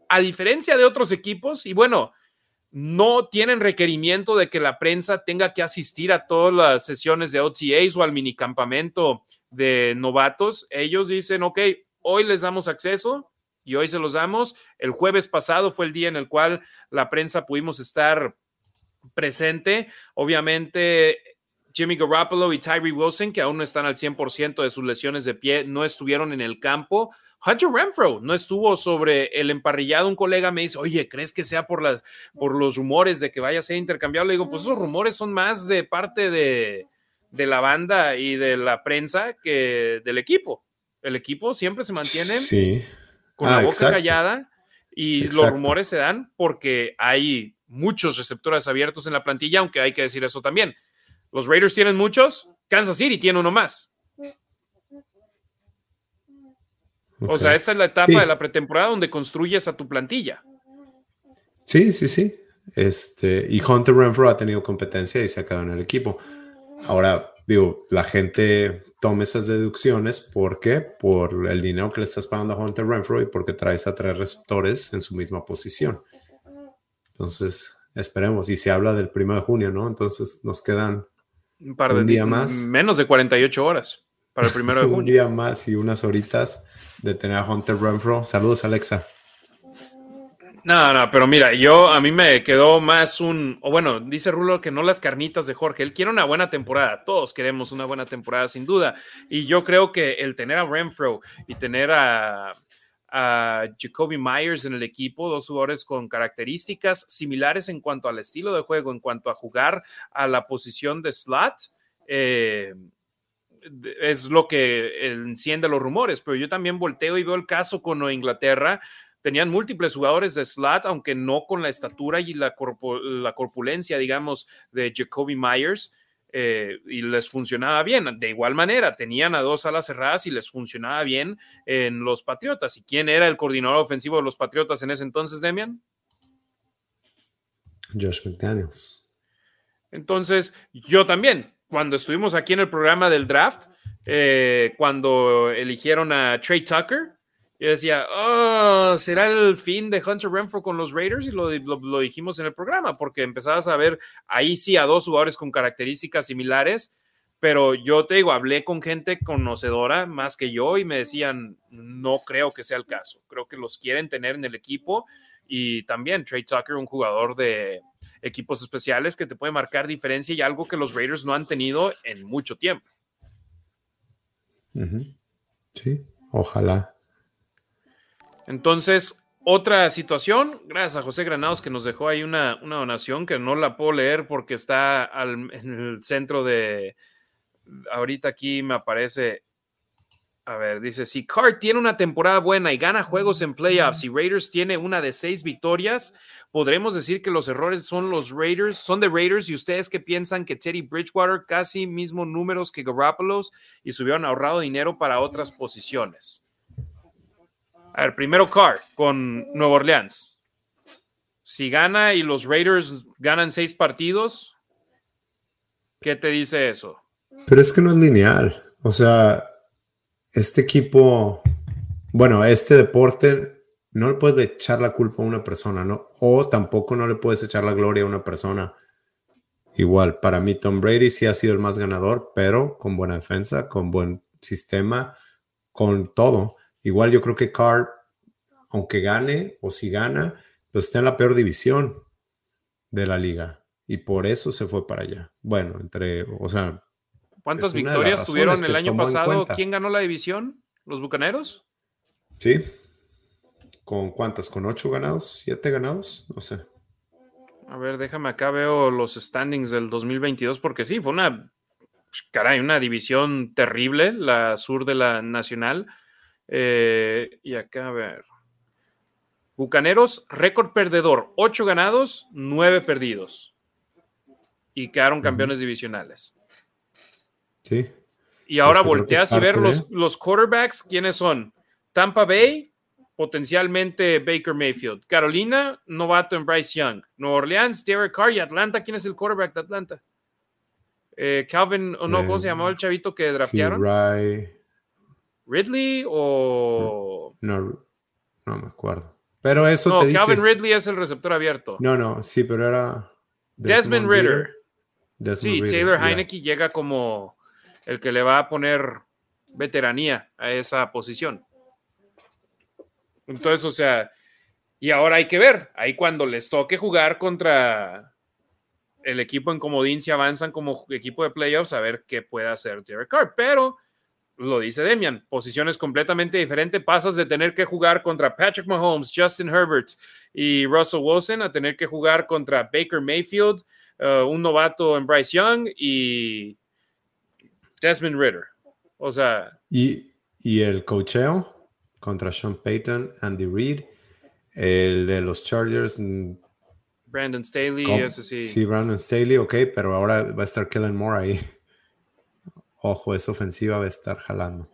a diferencia de otros equipos, y bueno, no tienen requerimiento de que la prensa tenga que asistir a todas las sesiones de OTAs o al minicampamento de novatos. Ellos dicen, ok, hoy les damos acceso y hoy se los damos. El jueves pasado fue el día en el cual la prensa pudimos estar presente. Obviamente, Jimmy Garoppolo y Tyree Wilson, que aún no están al 100% de sus lesiones de pie, no estuvieron en el campo. Hunter Renfro no estuvo sobre el emparrillado. Un colega me dice, oye, ¿crees que sea por, las, por los rumores de que vaya a ser intercambiado? Le digo, pues esos rumores son más de parte de, de la banda y de la prensa que del equipo. El equipo siempre se mantiene con la ah, boca callada y los rumores se dan porque hay muchos receptores abiertos en la plantilla, aunque hay que decir eso también. Los Raiders tienen muchos, Kansas City tiene uno más. O sea, esa es la etapa de la pretemporada donde construyes a tu plantilla. Sí, sí, sí. Este, y Hunter Renfro ha tenido competencia y se ha quedado en el equipo. Ahora, digo, la gente toma esas deducciones porque por el dinero que le estás pagando a Hunter Renfro y porque traes a tres receptores en su misma posición. Entonces, esperemos. Y se habla del primero de junio, ¿no? Entonces nos quedan un, par de día más. Menos de 48 horas para el primero de junio. un día más y unas horitas de tener a Hunter Renfro. Saludos, Alexa. No, no, pero mira, yo a mí me quedó más un, o bueno, dice Rulo que no las carnitas de Jorge, él quiere una buena temporada, todos queremos una buena temporada sin duda, y yo creo que el tener a Renfro y tener a, a Jacoby Myers en el equipo, dos jugadores con características similares en cuanto al estilo de juego, en cuanto a jugar a la posición de slot, eh, es lo que enciende los rumores, pero yo también volteo y veo el caso con Inglaterra tenían múltiples jugadores de slot, aunque no con la estatura y la, la corpulencia, digamos, de Jacoby Myers. Eh, y les funcionaba bien. De igual manera, tenían a dos alas cerradas y les funcionaba bien en los Patriotas. ¿Y quién era el coordinador ofensivo de los Patriotas en ese entonces, Demian? Josh McDaniels. Entonces, yo también, cuando estuvimos aquí en el programa del draft, eh, cuando eligieron a Trey Tucker, yo decía, oh, será el fin de Hunter Renfro con los Raiders y lo, lo, dijimos en el programa, porque empezabas a ver ahí sí a dos jugadores con características similares, pero yo te digo, hablé con gente conocedora más que yo y me decían, no creo que sea el caso, creo que los quieren tener en el equipo y también Trey Tucker, un jugador de equipos especiales que te puede marcar diferencia y algo que los Raiders no han tenido en mucho tiempo. Sí, ojalá. Entonces, otra situación, gracias a José Granados que nos dejó ahí una, donación que no la puedo leer porque está en el centro de, ahorita aquí me aparece, a ver, dice, si Card tiene una temporada buena y gana juegos en playoffs y Raiders tiene una de seis victorias, podremos decir que los errores son los Raiders, son de Raiders y ustedes que piensan que Teddy Bridgewater casi mismos números que Garoppolo y se hubieran ahorrado dinero para otras posiciones. A ver, primero Carr con Nueva Orleans. Si gana y los Raiders ganan seis partidos, ¿qué te dice eso? Pero es que no es lineal. O sea, este equipo, bueno, este deporte no le puedes echar la culpa a una persona, ¿no? O tampoco no le puedes echar la gloria a una persona. Igual, para mí Tom Brady sí ha sido el más ganador, pero con buena defensa, con buen sistema, con todo. Igual yo creo que Carr, aunque gane o si gana, pues está en la peor división de la liga. Y por eso se fue para allá. Bueno, entre, o sea. ¿Cuántas victorias tuvieron el año pasado? ¿Quién ganó la división? ¿Los Bucaneros? Sí. ¿Con cuántas? ¿Con ocho ganados? ¿Siete ganados? No sé. A ver, déjame acá veo los standings del 2022 porque sí, fue una, caray, una división terrible, la sur de la nacional. Eh, y acá, a ver. Bucaneros, récord perdedor, ocho ganados, nueve perdidos. Y quedaron campeones divisionales. Sí. Y ahora volteas y ver los, los quarterbacks, ¿quiénes son? Tampa Bay, potencialmente Baker Mayfield. Carolina, novato en Bryce Young. Nueva Orleans, Derek Carr. Y Atlanta, ¿quién es el quarterback de Atlanta? Eh, Calvin, o no, ¿cómo se llamaba el chavito que draftearon? Ridley o. No, no me acuerdo. Pero eso no, Calvin Ridley es el receptor abierto. No, no, sí, pero era. Desmond, Ritter. sí, Taylor Heineke llega como el que le va a poner veteranía a esa posición. Entonces, o sea, y ahora hay que ver, ahí cuando les toque jugar contra el equipo en comodín, si avanzan como equipo de playoffs, a ver qué puede hacer Derek Carr. Pero lo dice Demian, posiciones completamente diferentes. Pasas de tener que jugar contra Patrick Mahomes, Justin Herbert y Russell Wilson a tener que jugar contra Baker Mayfield, uh, un novato en Bryce Young y Desmond Ritter. O sea. ¿Y, y el cocheo? contra Sean Payton, Andy Reid, el de los Chargers. Mm, Brandon Staley, ese sí. Sí, Brandon Staley, ok, pero ahora va a estar Kellen Moore ahí. Ojo, esa ofensiva va a estar jalando.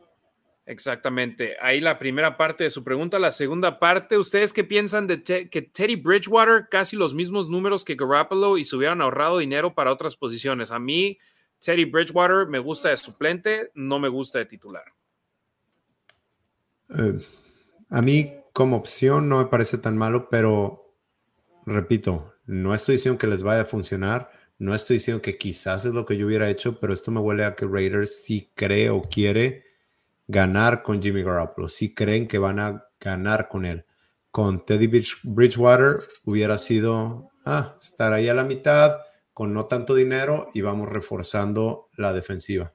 Exactamente. Ahí la primera parte de su pregunta. La segunda parte, ¿ustedes qué piensan de que Teddy Bridgewater casi los mismos números que Garoppolo y se hubieran ahorrado dinero para otras posiciones? A mí, Teddy Bridgewater me gusta de suplente, no me gusta de titular. Eh, a mí como opción no me parece tan malo, pero repito, no estoy diciendo que les vaya a funcionar, no estoy diciendo que quizás es lo que yo hubiera hecho, pero esto me huele a que Raiders sí cree o quiere ganar con Jimmy Garoppolo, sí creen que van a ganar con él. Con Teddy Bridgewater hubiera sido ah, estar ahí a la mitad con no tanto dinero y vamos reforzando la defensiva.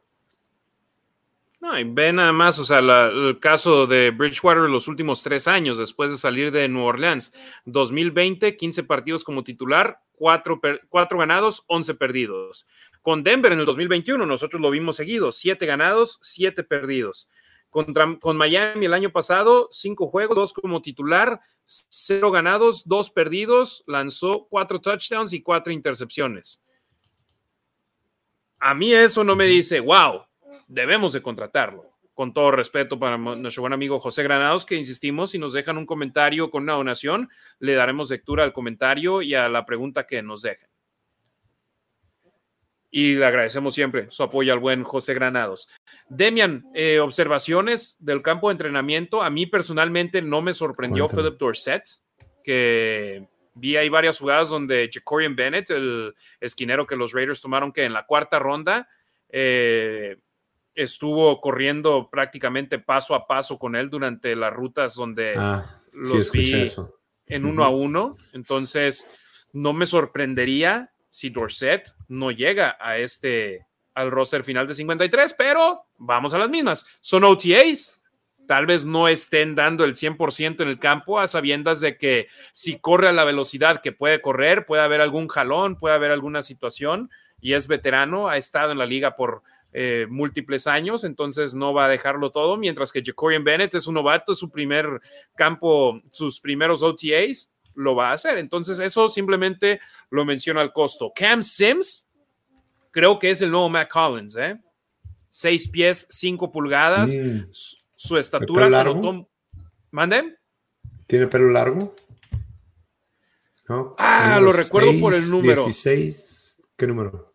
No, y ve nada más, o sea, el caso de Bridgewater los últimos tres años después de salir de New Orleans. 2020, 15 partidos como titular, 4, ganados, 11 perdidos. Con Denver en el 2021, nosotros lo vimos seguido, 7 ganados, 7 perdidos. Contra, con Miami el año pasado, 5 juegos, 2 como titular, 0 ganados, 2 perdidos, lanzó 4 touchdowns y 4 intercepciones. A mí eso no me dice, wow, debemos de contratarlo. Con todo respeto para nuestro buen amigo José Granados, que insistimos, si nos dejan un comentario con una donación, le daremos lectura al comentario y a la pregunta que nos dejen. Y le agradecemos siempre su apoyo al buen José Granados. Demian, eh, observaciones del campo de entrenamiento. A mí personalmente no me sorprendió Philip Dorset, que vi ahí varias jugadas donde Jacorian Bennett, el esquinero que los Raiders tomaron que en la cuarta ronda, eh, estuvo corriendo prácticamente paso a paso con él durante las rutas donde ah, los vi en uno a uno. Entonces, no me sorprendería si Dorset no llega a este al roster final de 53, pero vamos a las mismas. Son OTAs. Tal vez no estén dando el 100% en el campo a sabiendas de que si corre a la velocidad que puede correr, puede haber algún jalón, puede haber alguna situación y es veterano, ha estado en la liga por eh, múltiples años, entonces no va a dejarlo todo, mientras que Jacorian Bennett es un novato, es su primer campo, sus primeros OTAs, lo va a hacer. Entonces eso simplemente lo menciona al costo. Cam Sims, creo que es el nuevo Matt Collins, ¿eh? Seis pies, cinco pulgadas, mm. su, estatura se notó. ¿Mande? ¿Tiene pelo largo? Ah, lo recuerdo por el número. 16, ¿qué número?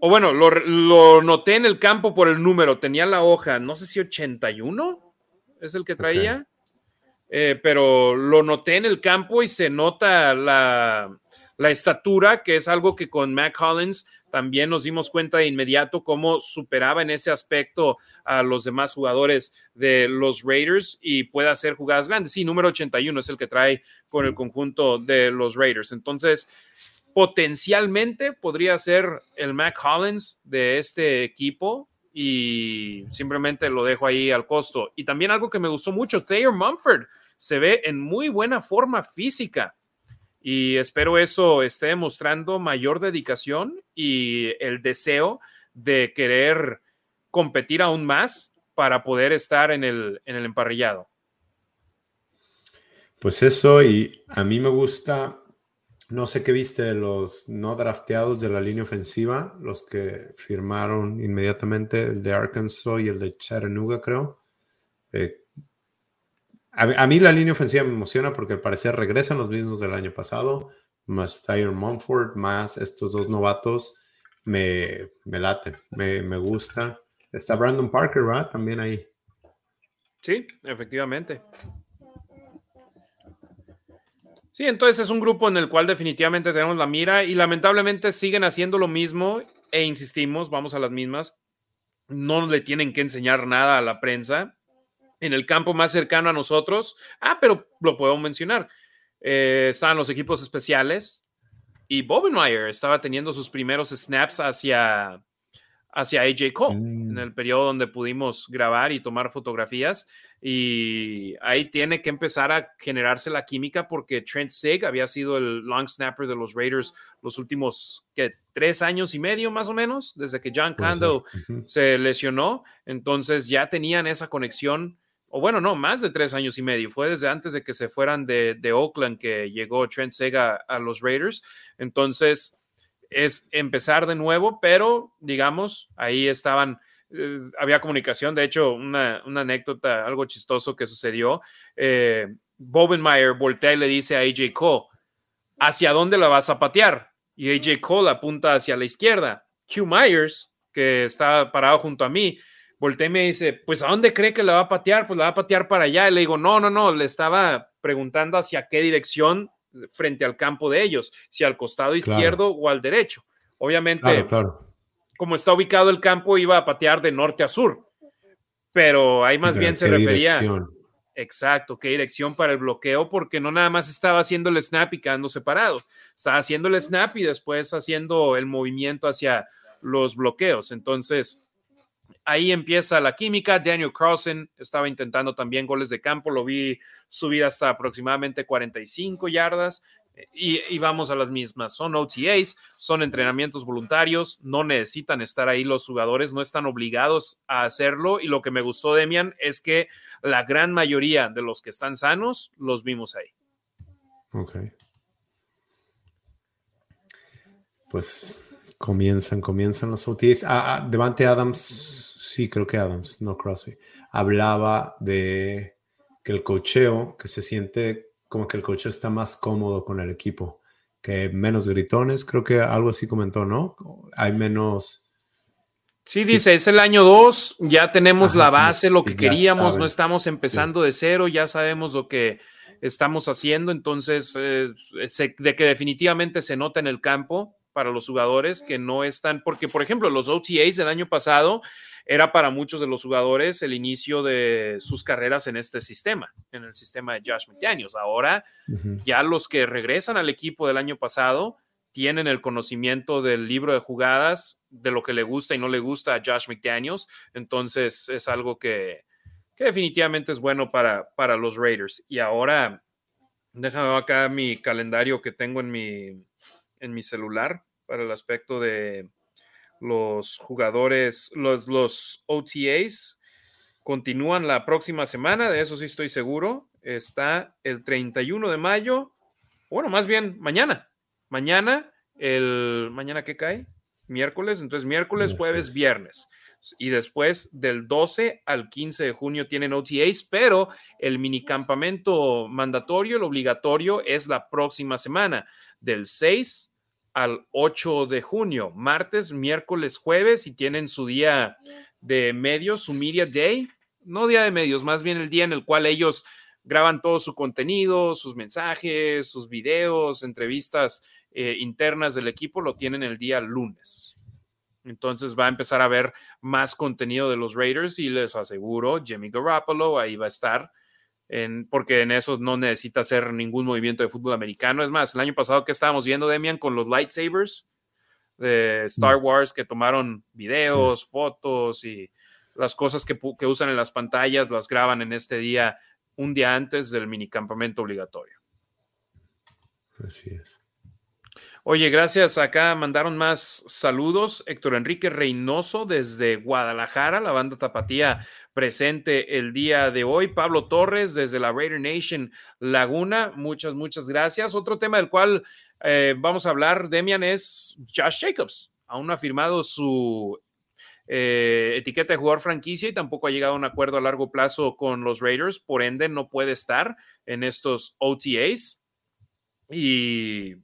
O bueno, lo, noté en el campo por el número. Tenía la hoja, no sé si 81 es el que traía, eh, pero lo noté en el campo y se nota la, estatura, que es algo que con Matt Collins también nos dimos cuenta de inmediato cómo superaba en ese aspecto a los demás jugadores de los Raiders y puede hacer jugadas grandes. Sí, número 81 es el que trae con el conjunto de los Raiders. Entonces, potencialmente podría ser el Mac Hollins de este equipo y simplemente lo dejo ahí al costo. Y también algo que me gustó mucho, Thayer Mumford se ve en muy buena forma física y espero eso esté demostrando mayor dedicación y el deseo de querer competir aún más para poder estar en el, en el emparrillado. Pues eso, y a mí me gusta, no sé qué viste los no drafteados de la línea ofensiva, los que firmaron inmediatamente, el de Arkansas y el de Chattanooga, creo. Eh, a, mí la línea ofensiva me emociona porque al parecer regresan los mismos del año pasado, más Tyron Mumford, más estos dos novatos, me, me laten, me, me gusta. Está Brandon Parker, ¿verdad? También ahí. Sí, efectivamente. Sí, entonces es un grupo en el cual definitivamente tenemos la mira y lamentablemente siguen haciendo lo mismo e insistimos, vamos a las mismas. No le tienen que enseñar nada a la prensa en el campo más cercano a nosotros. Ah, pero lo puedo mencionar. Eh, los equipos especiales y Bobenmeyer estaba teniendo sus primeros snaps hacia, hacia AJ Cole en mm. el periodo donde pudimos grabar y tomar fotografías. Y ahí tiene que empezar a generarse la química porque Trent Sig había sido el long snapper de los Raiders los últimos tres años y medio más o menos, desde que John Candle se lesionó. Entonces ya tenían esa conexión o bueno, no, más de tres años y medio. Fue desde antes de que se fueran de, de Oakland que llegó Trent Sega a los Raiders. Entonces, es empezar de nuevo, pero digamos, ahí estaban, eh, había comunicación. De hecho, una, anécdota, algo chistoso que sucedió. Eh, Bobenmeyer voltea y le dice a AJ Cole, ¿hacia dónde la vas a patear? Y AJ Cole apunta hacia la izquierda. Q Myers, que está parado junto a mí, volteé y me dice, pues ¿a dónde cree que la va a patear? Pues la va a patear para allá. Y le digo, no, no, no, le estaba preguntando hacia qué dirección frente al campo de ellos, si al costado izquierdo o al derecho. Obviamente, como está ubicado el campo, iba a patear de norte a sur, pero ahí más bien se refería. Exacto, qué dirección para el bloqueo, porque no nada más estaba haciendo el snap y quedando separado, estaba haciendo el snap y después haciendo el movimiento hacia los bloqueos. Entonces, ahí empieza la química. Daniel Carlson estaba intentando también goles de campo, lo vi subir hasta aproximadamente 45 yardas. Y, vamos a las mismas. Son OTAs, son entrenamientos voluntarios, no necesitan estar ahí los jugadores, no están obligados a hacerlo. Y lo que me gustó, Demian, es que la gran mayoría de los que están sanos los vimos ahí. Ok. Pues comienzan, comienzan los OTAs. Ah, ah, Devante Adams sí, creo que Adams, no Crosby, hablaba de que el cocheo, que se siente como que el cocheo está más cómodo con el equipo, que menos gritones, creo que algo así comentó, ¿no? Hay menos... Sí, dice, es el año 2, ya tenemos la base, lo que queríamos, no estamos empezando de cero, ya sabemos lo que estamos haciendo, entonces, eh, de que definitivamente se nota en el campo para los jugadores que no están, porque por ejemplo, los OTAs del año pasado era para muchos de los jugadores el inicio de sus carreras en este sistema, en el sistema de Josh McDaniels. Ahora ya los que regresan al equipo del año pasado tienen el conocimiento del libro de jugadas, de lo que le gusta y no le gusta a Josh McDaniels. Entonces es algo que, definitivamente es bueno para, para los Raiders. Y ahora, déjame acá mi calendario que tengo en mi, en mi celular para el aspecto de, los jugadores, los, los OTAs continúan la próxima semana, de eso sí estoy seguro. Está el 31 de mayo, bueno, más bien mañana. Mañana, el mañana que cae, miércoles, entonces miércoles, jueves, viernes. Y después del 12 al 15 de junio tienen OTAs, pero el minicampamento mandatorio, el obligatorio, es la próxima semana, del 6 al 8 de junio, martes, miércoles, jueves, y tienen su día de medios, su Media Day, no día de medios, más bien el día en el cual ellos graban todo su contenido, sus mensajes, sus videos, entrevistas eh, internas del equipo, lo tienen el día lunes. Entonces va a empezar a ver más contenido de los Raiders y les aseguro, Jimmy Garoppolo ahí va a estar porque en eso no necesita hacer ningún movimiento de fútbol americano. Es más, el año pasado que estábamos viendo, Demian, con los lightsabers, de Star Wars que tomaron videos, fotos y las cosas que, que, usan en las pantallas las graban en este día, un día antes del minicampamento obligatorio. Así es. Oye, gracias. Acá mandaron más saludos. Héctor Enrique Reynoso desde Guadalajara, la banda Tapatía presente el día de hoy. Pablo Torres desde la Raider Nation Laguna. Muchas, muchas gracias. Otro tema del cual eh, vamos a hablar, Demian, es Josh Jacobs. Aún no ha firmado su eh, etiqueta de jugador franquicia y tampoco ha llegado a un acuerdo a largo plazo con los Raiders, por ende no puede estar en estos OTAs. Y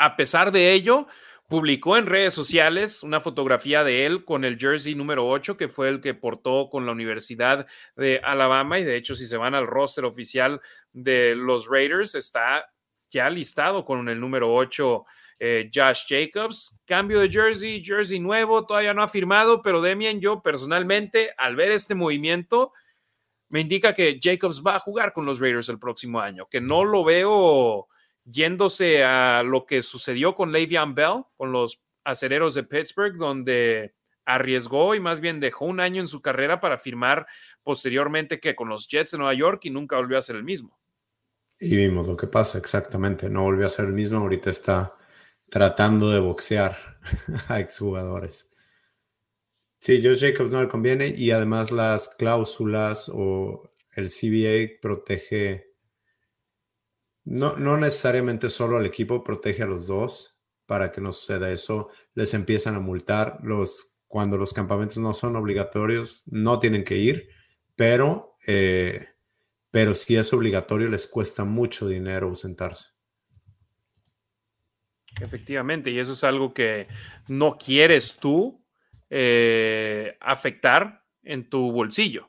a pesar de ello, publicó en redes sociales una fotografía de él con el jersey número 8, que fue el que portó con la Universidad de Alabama. Y de hecho, si se van al roster oficial de los Raiders, está ya listado con el número 8 eh, Josh Jacobs. Cambio de jersey, jersey nuevo, todavía no ha firmado, pero Demian, yo personalmente, al ver este movimiento, me indica que Jacobs va a jugar con los Raiders el próximo año, que no lo veo yéndose a lo que sucedió con Le'Veon Bell, con los acereros de Pittsburgh, donde arriesgó y más bien dejó un año en su carrera para firmar posteriormente que con los Jets de Nueva York y nunca volvió a ser el mismo. Y vimos lo que pasa, exactamente, no volvió a ser el mismo, ahorita está tratando de boxear a exjugadores. Sí, Josh Jacobs no le conviene y además las cláusulas o el CBA protege, no, no necesariamente solo al equipo, protege a los dos para que no suceda eso. Les empiezan a multar los, cuando los campamentos no son obligatorios, no tienen que ir, pero, eh, pero si es obligatorio les cuesta mucho dinero ausentarse. Efectivamente, y eso es algo que no quieres tú eh, afectar en tu bolsillo.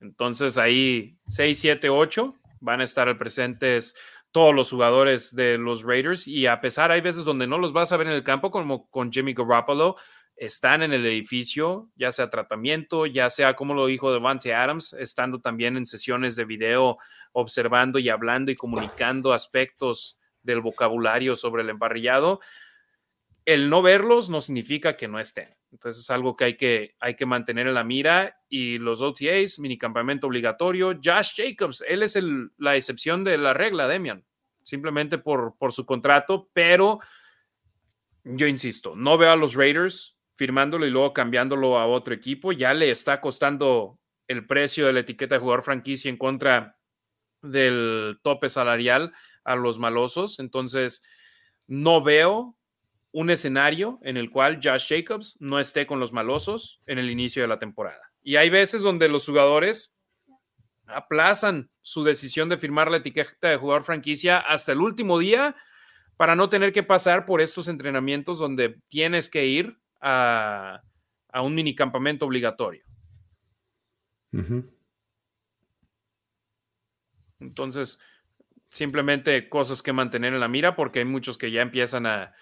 Entonces ahí 6, 7, 8 van a estar presentes todos los jugadores de los Raiders y a pesar hay veces donde no los vas a ver en el campo como con Jimmy Garoppolo, están en el edificio, ya sea tratamiento, ya sea como lo dijo Devante Adams, estando también en sesiones de video, observando y hablando y comunicando aspectos del vocabulario sobre el emparrillado, el no verlos no significa que no estén. Entonces es algo que hay que, hay que mantener en la mira. Y los OTAs, minicampamento obligatorio. Josh Jacobs, él es la excepción de la regla, Demian, simplemente por, por su contrato, pero yo insisto, no veo a los Raiders firmándolo y luego cambiándolo a otro equipo. Ya le está costando el precio de la etiqueta de jugador franquicia en contra del tope salarial a los malosos. Entonces, no veo un escenario en el cual Josh Jacobs no esté con los malosos en el inicio de la temporada. Y hay veces donde los jugadores aplazan su decisión de firmar la etiqueta de jugador franquicia hasta el último día para no tener que pasar por estos entrenamientos donde tienes que ir a, a un minicampamento obligatorio. Entonces, simplemente cosas que mantener en la mira porque hay muchos que ya empiezan a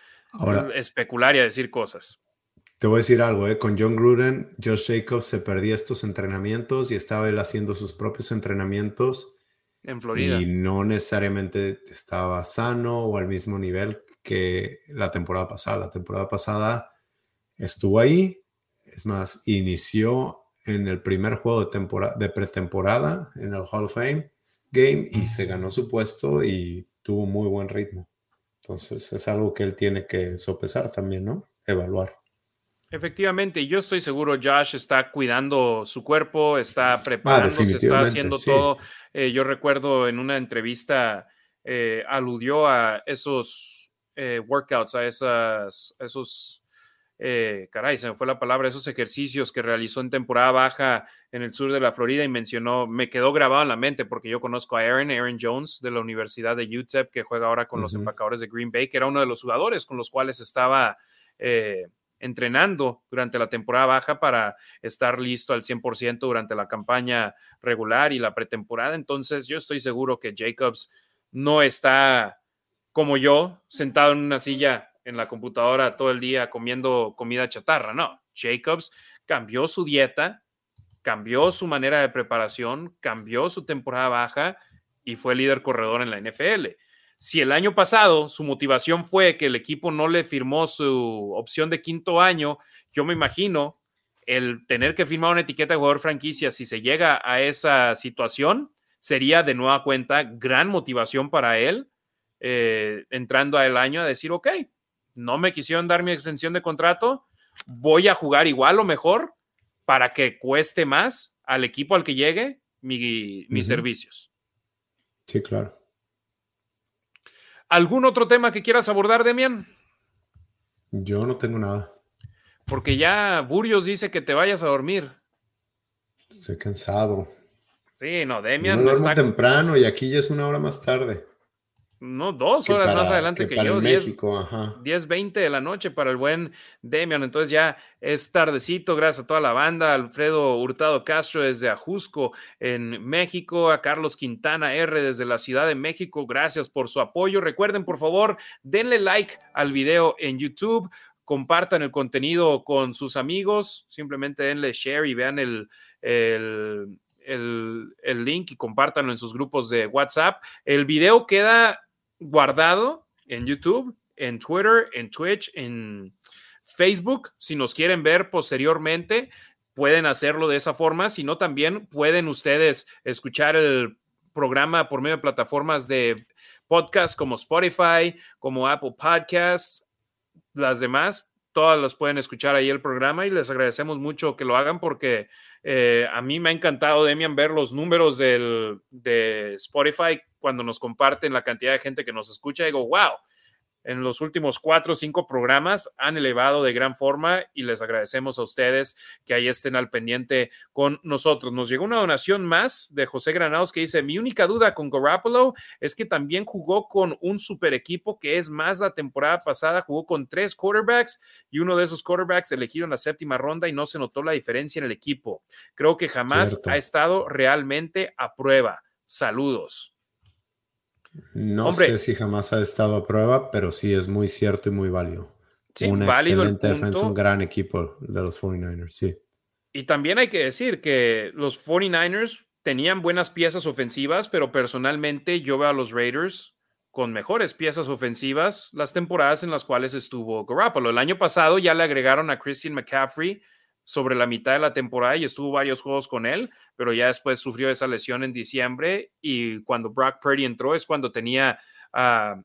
especular y a decir cosas. Te voy a decir algo, ¿eh? con John Gruden, Josh Jacobs se perdía estos entrenamientos y estaba él haciendo sus propios entrenamientos. En Florida. Y no necesariamente estaba sano o al mismo nivel que la temporada pasada. La temporada pasada estuvo ahí, es más, inició en el primer juego de, temporada, de pretemporada en el Hall of Fame game y se ganó su puesto y tuvo muy buen ritmo. Entonces es algo que él tiene que sopesar también, ¿no? Evaluar. Efectivamente, yo estoy seguro Josh está cuidando su cuerpo, está ah, preparándose, está haciendo todo. Eh, yo recuerdo en una entrevista eh, aludió a esos eh, workouts, a esas, esos eh, caray, se me fue la palabra, esos ejercicios que realizó en temporada baja en el sur de la Florida y mencionó, me quedó grabado en la mente porque yo conozco a Aaron, Aaron Jones de la Universidad de UTEP, que juega ahora con los empacadores de Green Bay, que era uno de los jugadores con los cuales estaba eh, entrenando durante la temporada baja para estar listo al 100% durante la campaña regular y la pretemporada. Entonces, yo estoy seguro que Jacobs no está como yo, sentado en una silla en la computadora todo el día comiendo comida chatarra. No, Jacobs cambió su dieta, cambió su manera de preparación, cambió su temporada baja y fue líder corredor en la NFL. si el año pasado su motivación fue que el equipo no le firmó su opción de quinto año, yo me imagino el tener que firmar una etiqueta de jugador franquicia, si se llega a esa situación, sería de nueva cuenta gran motivación para él eh, entrando al año a decir, ok, no me quisieron dar mi extensión de contrato, voy a jugar igual o mejor para que cueste más al equipo al que llegue mis servicios. Sí, claro. ¿Algún otro tema que quieras abordar, Demian? Yo no tengo nada. Porque ya Burios dice que te vayas a dormir. Estoy cansado. Sí, no, Demian. No está... temprano y aquí ya es una hora más tarde. No, dos horas más adelante que, yo. México, ajá. 10, 20 de la noche para el buen Demian. Entonces ya es tardecito, gracias a toda la banda. Alfredo Hurtado Castro desde Ajusco, en México. A Carlos Quintana R desde la Ciudad de México. Gracias por su apoyo. Recuerden, por favor, denle like al video en YouTube compartan el contenido con sus amigos, simplemente denle share y vean el, el, el, link y compártanlo en sus grupos de WhatsApp. El video queda guardado en YouTube, en Twitter, en Twitch, en Facebook. Si nos quieren ver posteriormente, pueden hacerlo de esa forma. Si no, también pueden ustedes escuchar el programa por medio de plataformas de podcast como Spotify, como Apple Podcasts, las demás. Todas las pueden escuchar ahí el programa y les agradecemos mucho que lo hagan porque eh, a mí me ha encantado, Demian, ver los números del, de Spotify cuando nos comparten la cantidad de gente que nos escucha. Digo, wow, en los últimos cuatro o cinco programas han elevado de gran forma y les agradecemos a ustedes que ahí estén al pendiente con nosotros. Nos llegó una donación más de José Granados que dice, mi única duda con Garoppolo es que también jugó con un super equipo que es más la temporada pasada, jugó con tres quarterbacks y uno de esos quarterbacks elegido en la séptima ronda y no se notó la diferencia en el equipo. Creo que jamás ha estado realmente a prueba. Saludos. No sé si jamás ha estado a prueba, pero sí es muy cierto y muy válido. Sí, un excelente defensa, un gran equipo de los 49ers, sí. Y también hay que decir que los 49ers tenían buenas piezas ofensivas, pero personalmente yo veo a los Raiders con mejores piezas ofensivas las temporadas en las cuales estuvo Garoppolo. El año pasado ya le agregaron a Christian McCaffrey sobre la mitad de la temporada y estuvo varios juegos con él, pero ya después sufrió esa lesión en diciembre y cuando Brock Purdy entró es cuando tenía a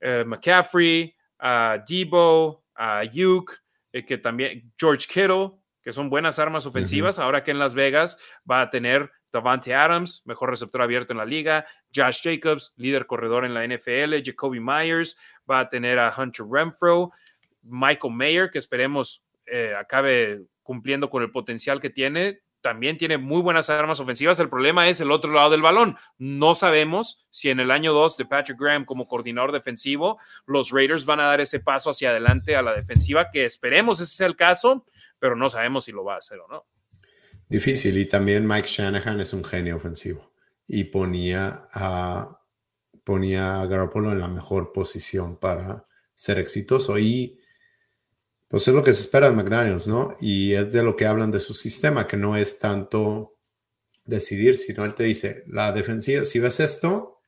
eh, McCaffrey, a Debo, a Yuke, eh, que también George Kittle, que son buenas armas ofensivas. Ahora que en Las Vegas va a tener Davante Adams, mejor receptor abierto en la liga, Josh Jacobs, líder corredor en la NFL, Jacoby Myers, va a tener a Hunter Renfro, Michael Mayer, que esperemos eh, acabe cumpliendo con el potencial que tiene, también tiene muy buenas armas ofensivas. El problema es el otro lado del balón. No sabemos si en el año 2 de Patrick Graham como coordinador defensivo, los Raiders van a dar ese paso hacia adelante a la defensiva, que esperemos ese sea el caso, pero no sabemos si lo va a hacer o no. Difícil. Y también Mike Shanahan es un genio ofensivo y ponía a, ponía a Garoppolo en la mejor posición para ser exitoso. Y pues es lo que se espera de McDaniels, ¿no? Y es de lo que hablan de su sistema, que no es tanto decidir, sino él te dice, la defensiva, si ves esto,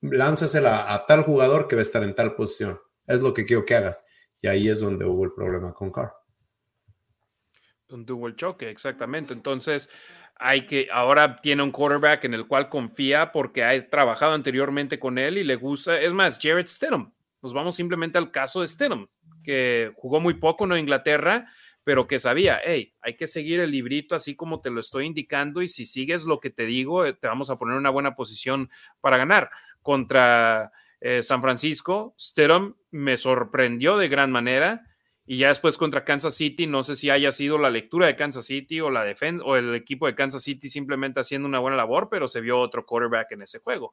lánzasela a tal jugador que va a estar en tal posición. Es lo que quiero que hagas. Y ahí es donde hubo el problema con Carr. Hubo el choque, exactamente. Entonces, hay que, ahora tiene un quarterback en el cual confía porque ha trabajado anteriormente con él y le gusta. Es más, Jared Stidham. Nos vamos simplemente al caso de Stidham que jugó muy poco en Inglaterra, pero que sabía, hey, hay que seguir el librito así como te lo estoy indicando y si sigues lo que te digo, eh, te vamos a poner una buena posición para ganar. Contra eh, San Francisco, Stidham me sorprendió de gran manera y ya después contra Kansas City, no sé si haya sido la lectura de Kansas City o la defensa o el equipo de Kansas City simplemente haciendo una buena labor, pero se vio otro quarterback en ese juego.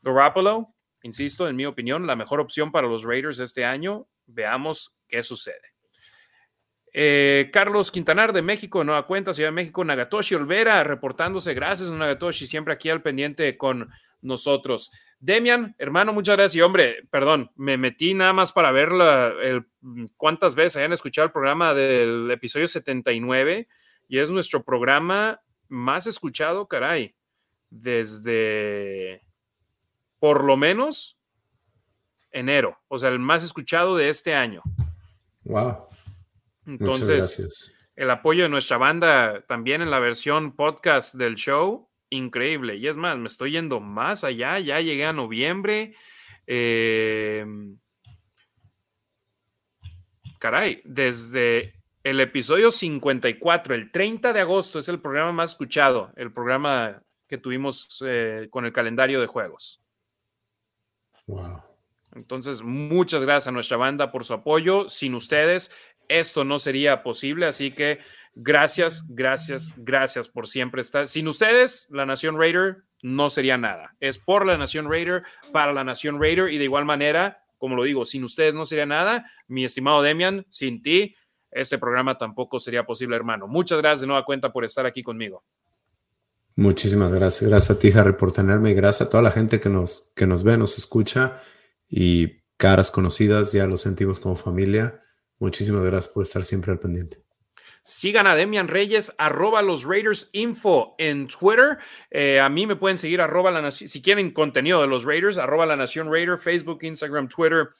Garoppolo, insisto, en mi opinión, la mejor opción para los Raiders este año Veamos qué sucede. Eh, Carlos Quintanar de México, Nueva Cuenta, Ciudad de México, Nagatoshi Olvera, reportándose. Gracias, Nagatoshi, siempre aquí al pendiente con nosotros. Demian, hermano, muchas gracias. Y hombre, perdón, me metí nada más para ver el, cuántas veces hayan escuchado el programa del episodio 79 y es nuestro programa más escuchado, caray, desde por lo menos enero, o sea, el más escuchado de este año. Wow. Entonces, el apoyo de nuestra banda también en la versión podcast del show, increíble. Y es más, me estoy yendo más allá, ya llegué a noviembre. Em, caray, desde el episodio 54, el 30 de agosto, es el programa más escuchado, el programa que tuvimos eh, con el calendario de juegos. Wow. Entonces, muchas gracias a nuestra banda por su apoyo. Sin ustedes, esto no sería posible. Así que gracias, gracias, gracias por siempre estar. Sin ustedes, la Nación Raider no sería nada. Es por la Nación Raider, para la Nación Raider y de igual manera, como lo digo, sin ustedes no sería nada. Mi estimado Demian, sin ti, este programa tampoco sería posible, hermano. Muchas gracias de nueva cuenta por estar aquí conmigo. Muchísimas gracias. Gracias a ti, Harry, por tenerme y gracias a toda la gente que nos, que nos ve, nos escucha y caras conocidas, ya lo sentimos como familia. Muchísimas gracias por estar siempre al pendiente. Sigan a Demian Reyes, arroba los Raiders Info en Twitter. Eh, a mí me pueden seguir, arroba la nación, si quieren contenido de los Raiders, arroba la Nación Raider, Facebook, Instagram, Twitter,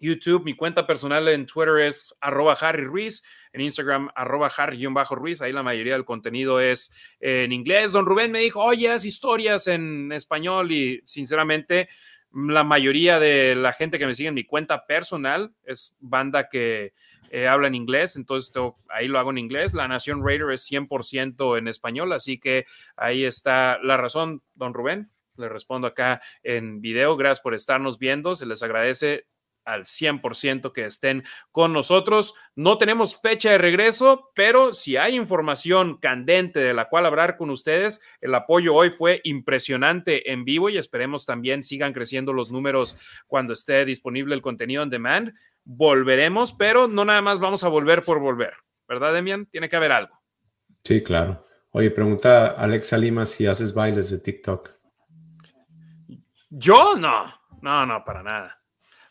YouTube. Mi cuenta personal en Twitter es arroba Harry Ruiz, en Instagram arroba Harry-Ruiz. Ahí la mayoría del contenido es en inglés. Don Rubén me dijo, oye, haz historias en español y sinceramente la mayoría de la gente que me sigue en mi cuenta personal es banda que eh, habla en inglés, entonces ahí lo hago en inglés. La Nación Raider es 100% en español, así que ahí está la razón, don Rubén. Le respondo acá en video. Gracias por estarnos viendo. Se les agradece al 100% que estén con nosotros. No tenemos fecha de regreso, pero si hay información candente de la cual hablar con ustedes, el apoyo hoy fue impresionante en vivo y esperemos también sigan creciendo los números cuando esté disponible el contenido en demand. Volveremos, pero no nada más vamos a volver por volver, ¿verdad, Demian? Tiene que haber algo. Sí, claro. Oye, pregunta Alexa Lima si haces bailes de TikTok. Yo no, no, no, para nada.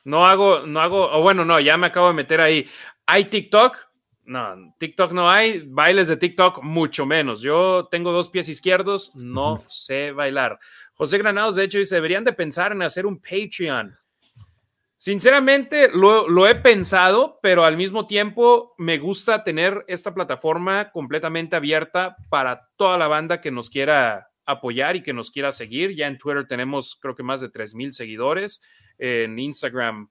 No hago, no hago, o bueno, no, ya me acabo de meter ahí. ¿Hay TikTok? No, TikTok no hay, bailes de TikTok mucho menos. Yo tengo dos pies izquierdos, no sé bailar. José Granados, de hecho, dice, deberían de pensar en hacer un Patreon. Sinceramente, lo, lo, he pensado, pero al mismo tiempo me gusta tener esta plataforma completamente abierta para toda la banda que nos quiera apoyar y que nos quiera seguir. Ya en Twitter tenemos creo que más de 3.000 seguidores en Instagram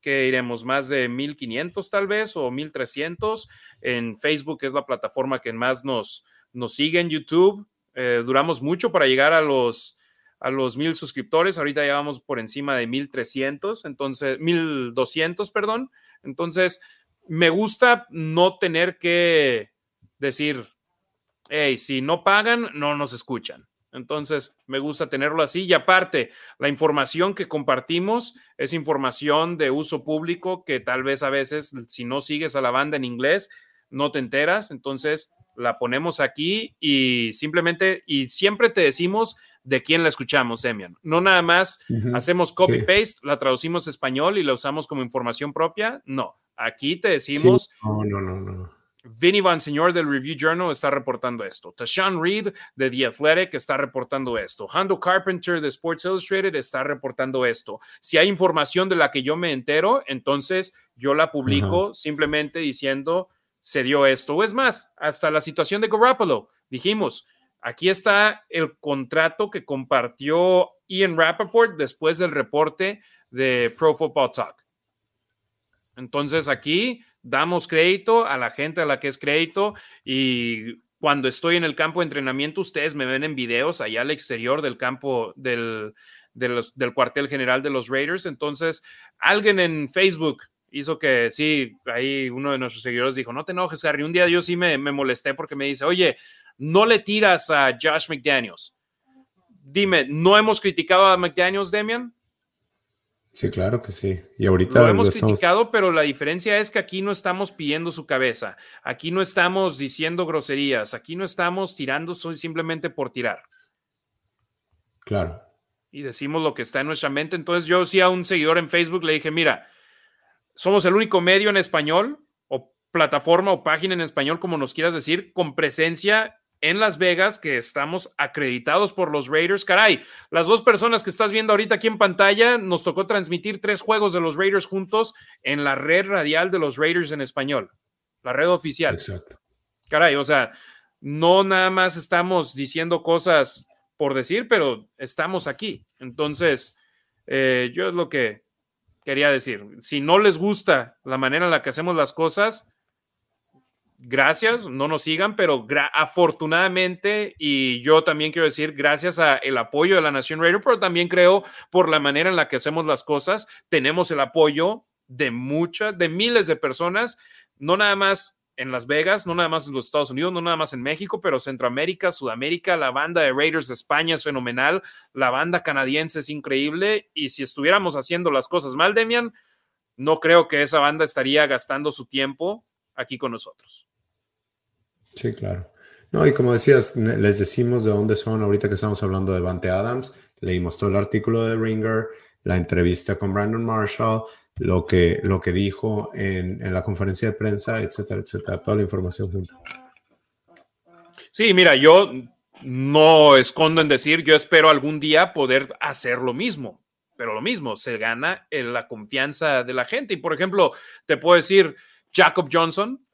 que iremos más de 1500 tal vez o 1300. En Facebook es la plataforma que más nos, nos sigue en YouTube. Eh, duramos mucho para llegar a los a los mil suscriptores. Ahorita ya vamos por encima de 1300, entonces 1200, perdón. Entonces, me gusta no tener que decir, hey, si no pagan, no nos escuchan. Entonces, me gusta tenerlo así. Y aparte, la información que compartimos es información de uso público que tal vez a veces, si no sigues a la banda en inglés, no te enteras. Entonces, la ponemos aquí y simplemente, y siempre te decimos de quién la escuchamos, Demian. No nada más hacemos copy-paste, la traducimos a español y la usamos como información propia. No, aquí te decimos... No, no, no, no Vinny Van Señor del Review Journal está reportando esto. Tashawn Reed de The Athletic está reportando esto. Hando Carpenter de Sports Illustrated está reportando esto. Si hay información de la que yo me entero, entonces yo la publico simplemente diciendo se dio esto. O es más, hasta la situación de Garoppolo. Dijimos, aquí está el contrato que compartió Ian Rappaport después del reporte de Pro Football Talk. Entonces aquí damos crédito a la gente a la que es crédito y cuando estoy en el campo de entrenamiento, ustedes me ven en videos allá al exterior del campo del, del cuartel general de los Raiders. Entonces, alguien en Facebook hizo que, sí, ahí uno de nuestros seguidores dijo, no te enojes, Harry. Un día yo sí me, me molesté porque me dice, oye, no le tiras a Josh McDaniels. Dime, ¿no hemos criticado a McDaniels, Demian? Sí, claro que sí. Y ahorita lo hemos criticado, pero la diferencia es que aquí no estamos pidiendo su cabeza, aquí no estamos diciendo groserías, aquí no estamos tirando simplemente por tirar. Claro. Y decimos lo que está en nuestra mente. Entonces yo sí a un seguidor en Facebook le dije, mira, somos el único medio en español o plataforma o página en español, como nos quieras decir, con presencia en Las Vegas que estamos acreditados por los Raiders. Caray, las dos personas que estás viendo ahorita aquí en pantalla, nos tocó transmitir tres juegos de los Raiders juntos en la red radial de los Raiders en español, la red oficial. Exacto. Caray, o sea, no nada más estamos diciendo cosas por decir, pero estamos aquí. Entonces, eh, yo es lo que quería decir. Si no les gusta la manera en la que hacemos las cosas, gracias, no nos sigan, pero afortunadamente, y yo también quiero decir, gracias a el apoyo de la Nación Raider, pero también creo por la manera en la que hacemos las cosas, tenemos el apoyo de muchas, de miles de personas, no nada más en Las Vegas, no nada más en los Estados Unidos, no nada más en México, pero Centroamérica, Sudamérica, la banda de Raiders de España es fenomenal, la banda canadiense es increíble, y si estuviéramos haciendo las cosas mal, Demian, no creo que esa banda estaría gastando su tiempo aquí con nosotros. Sí, claro. No, y como decías, les decimos de dónde son ahorita que estamos hablando de Vante Adams. Leímos todo el artículo de Ringer, la entrevista con Brandon Marshall, lo que, lo que dijo en, en la conferencia de prensa, etcétera, etcétera. Toda la información junta. Sí, mira, yo no escondo en decir, yo espero algún día poder hacer lo mismo, pero lo mismo, se gana en la confianza de la gente. Y por ejemplo, te puedo decir, Jacob Johnson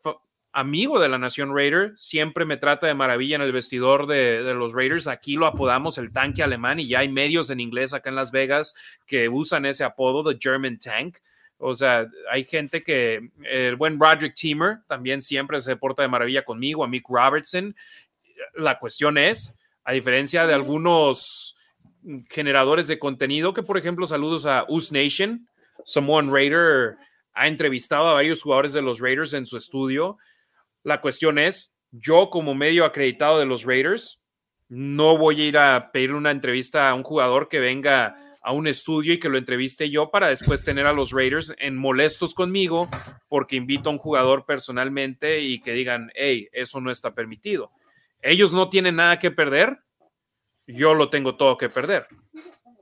amigo de la Nación Raider, siempre me trata de maravilla en el vestidor de, los Raiders. Aquí lo apodamos el tanque alemán y ya hay medios en inglés acá en Las Vegas que usan ese apodo, The German Tank. O sea, hay gente que, el buen Roderick Teamer también siempre se porta de maravilla conmigo, a Mick Robertson. La cuestión es, a diferencia de algunos generadores de contenido, que por ejemplo, saludos a Us Nation, Samoan Raider ha entrevistado a varios jugadores de los Raiders en su estudio la cuestión es, yo como medio acreditado de los Raiders, no voy a ir a pedir una entrevista a un jugador que venga a un estudio y que lo entreviste yo para después tener a los Raiders en molestos conmigo porque invito a un jugador personalmente y que digan, hey, eso no está permitido. Ellos no tienen nada que perder, yo lo tengo todo que perder.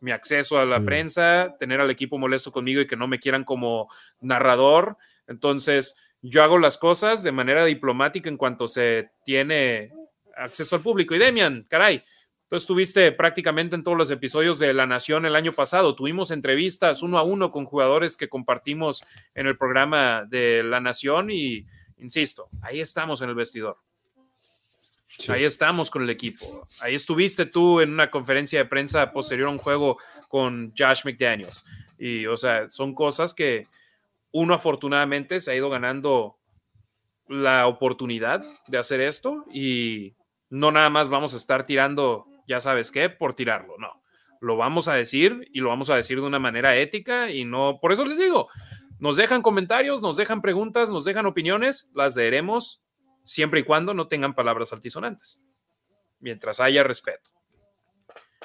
Mi acceso a la mm. prensa, tener al equipo molesto conmigo y que no me quieran como narrador. Entonces, yo hago las cosas de manera diplomática en cuanto se tiene acceso al público. Y Demian, caray, tú estuviste prácticamente en todos los episodios de La Nación el año pasado. Tuvimos entrevistas uno a uno con jugadores que compartimos en el programa de La Nación y, insisto, ahí estamos en el vestidor. Ahí estamos con el equipo. Ahí estuviste tú en una conferencia de prensa posterior a un juego con Josh McDaniels. Y, o sea, son cosas que, uno afortunadamente se ha ido ganando la oportunidad de hacer esto y no nada más vamos a estar tirando, ya sabes qué, por tirarlo, no. Lo vamos a decir y lo vamos a decir de una manera ética y no, por eso les digo, nos dejan comentarios, nos dejan preguntas, nos dejan opiniones, las leeremos siempre y cuando no tengan palabras altisonantes, mientras haya respeto.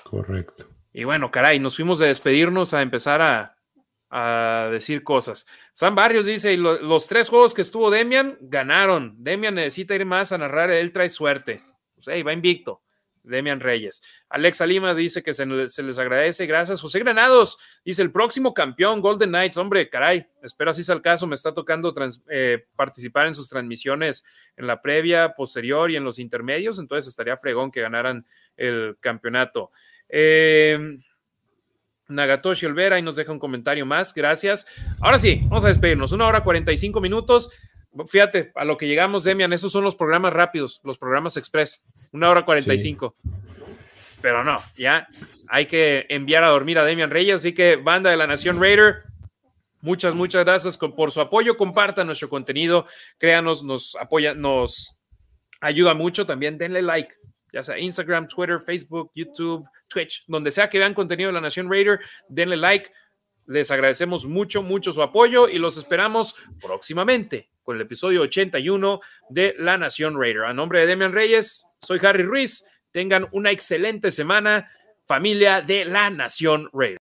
Correcto. Y bueno, caray, nos fuimos de despedirnos a empezar a, a decir cosas. Sam Barrios dice, los tres juegos que estuvo Demian ganaron. Demian necesita ir más a narrar, él trae suerte. Pues, va invicto. Demian Reyes. Alexa Lima dice que se, les agradece, gracias. José Granados dice, el próximo campeón, Golden Knights, hombre, caray, espero así sea el caso, me está tocando eh, participar en sus transmisiones en la previa, posterior y en los intermedios, entonces estaría fregón que ganaran el campeonato. Eh, Nagatoshi Olvera y nos deja un comentario más. Gracias. Ahora sí, vamos a despedirnos. Una hora 45 minutos. Fíjate, a lo que llegamos, Demian, esos son los programas rápidos, los programas express. Una hora 45. Pero no, ya hay que enviar a dormir a Demian Reyes. Así que, banda de la Nación Raider, muchas, muchas gracias por su apoyo. Compartan nuestro contenido. Créanos, nos apoya, nos ayuda mucho. También denle like ya sea Instagram, Twitter, Facebook, YouTube, Twitch, donde sea que vean contenido de la Nación Raider, denle like. Les agradecemos mucho, mucho su apoyo y los esperamos próximamente con el episodio 81 de La Nación Raider. A nombre de Demian Reyes, soy Harry Ruiz. Tengan una excelente semana, familia de La Nación Raider.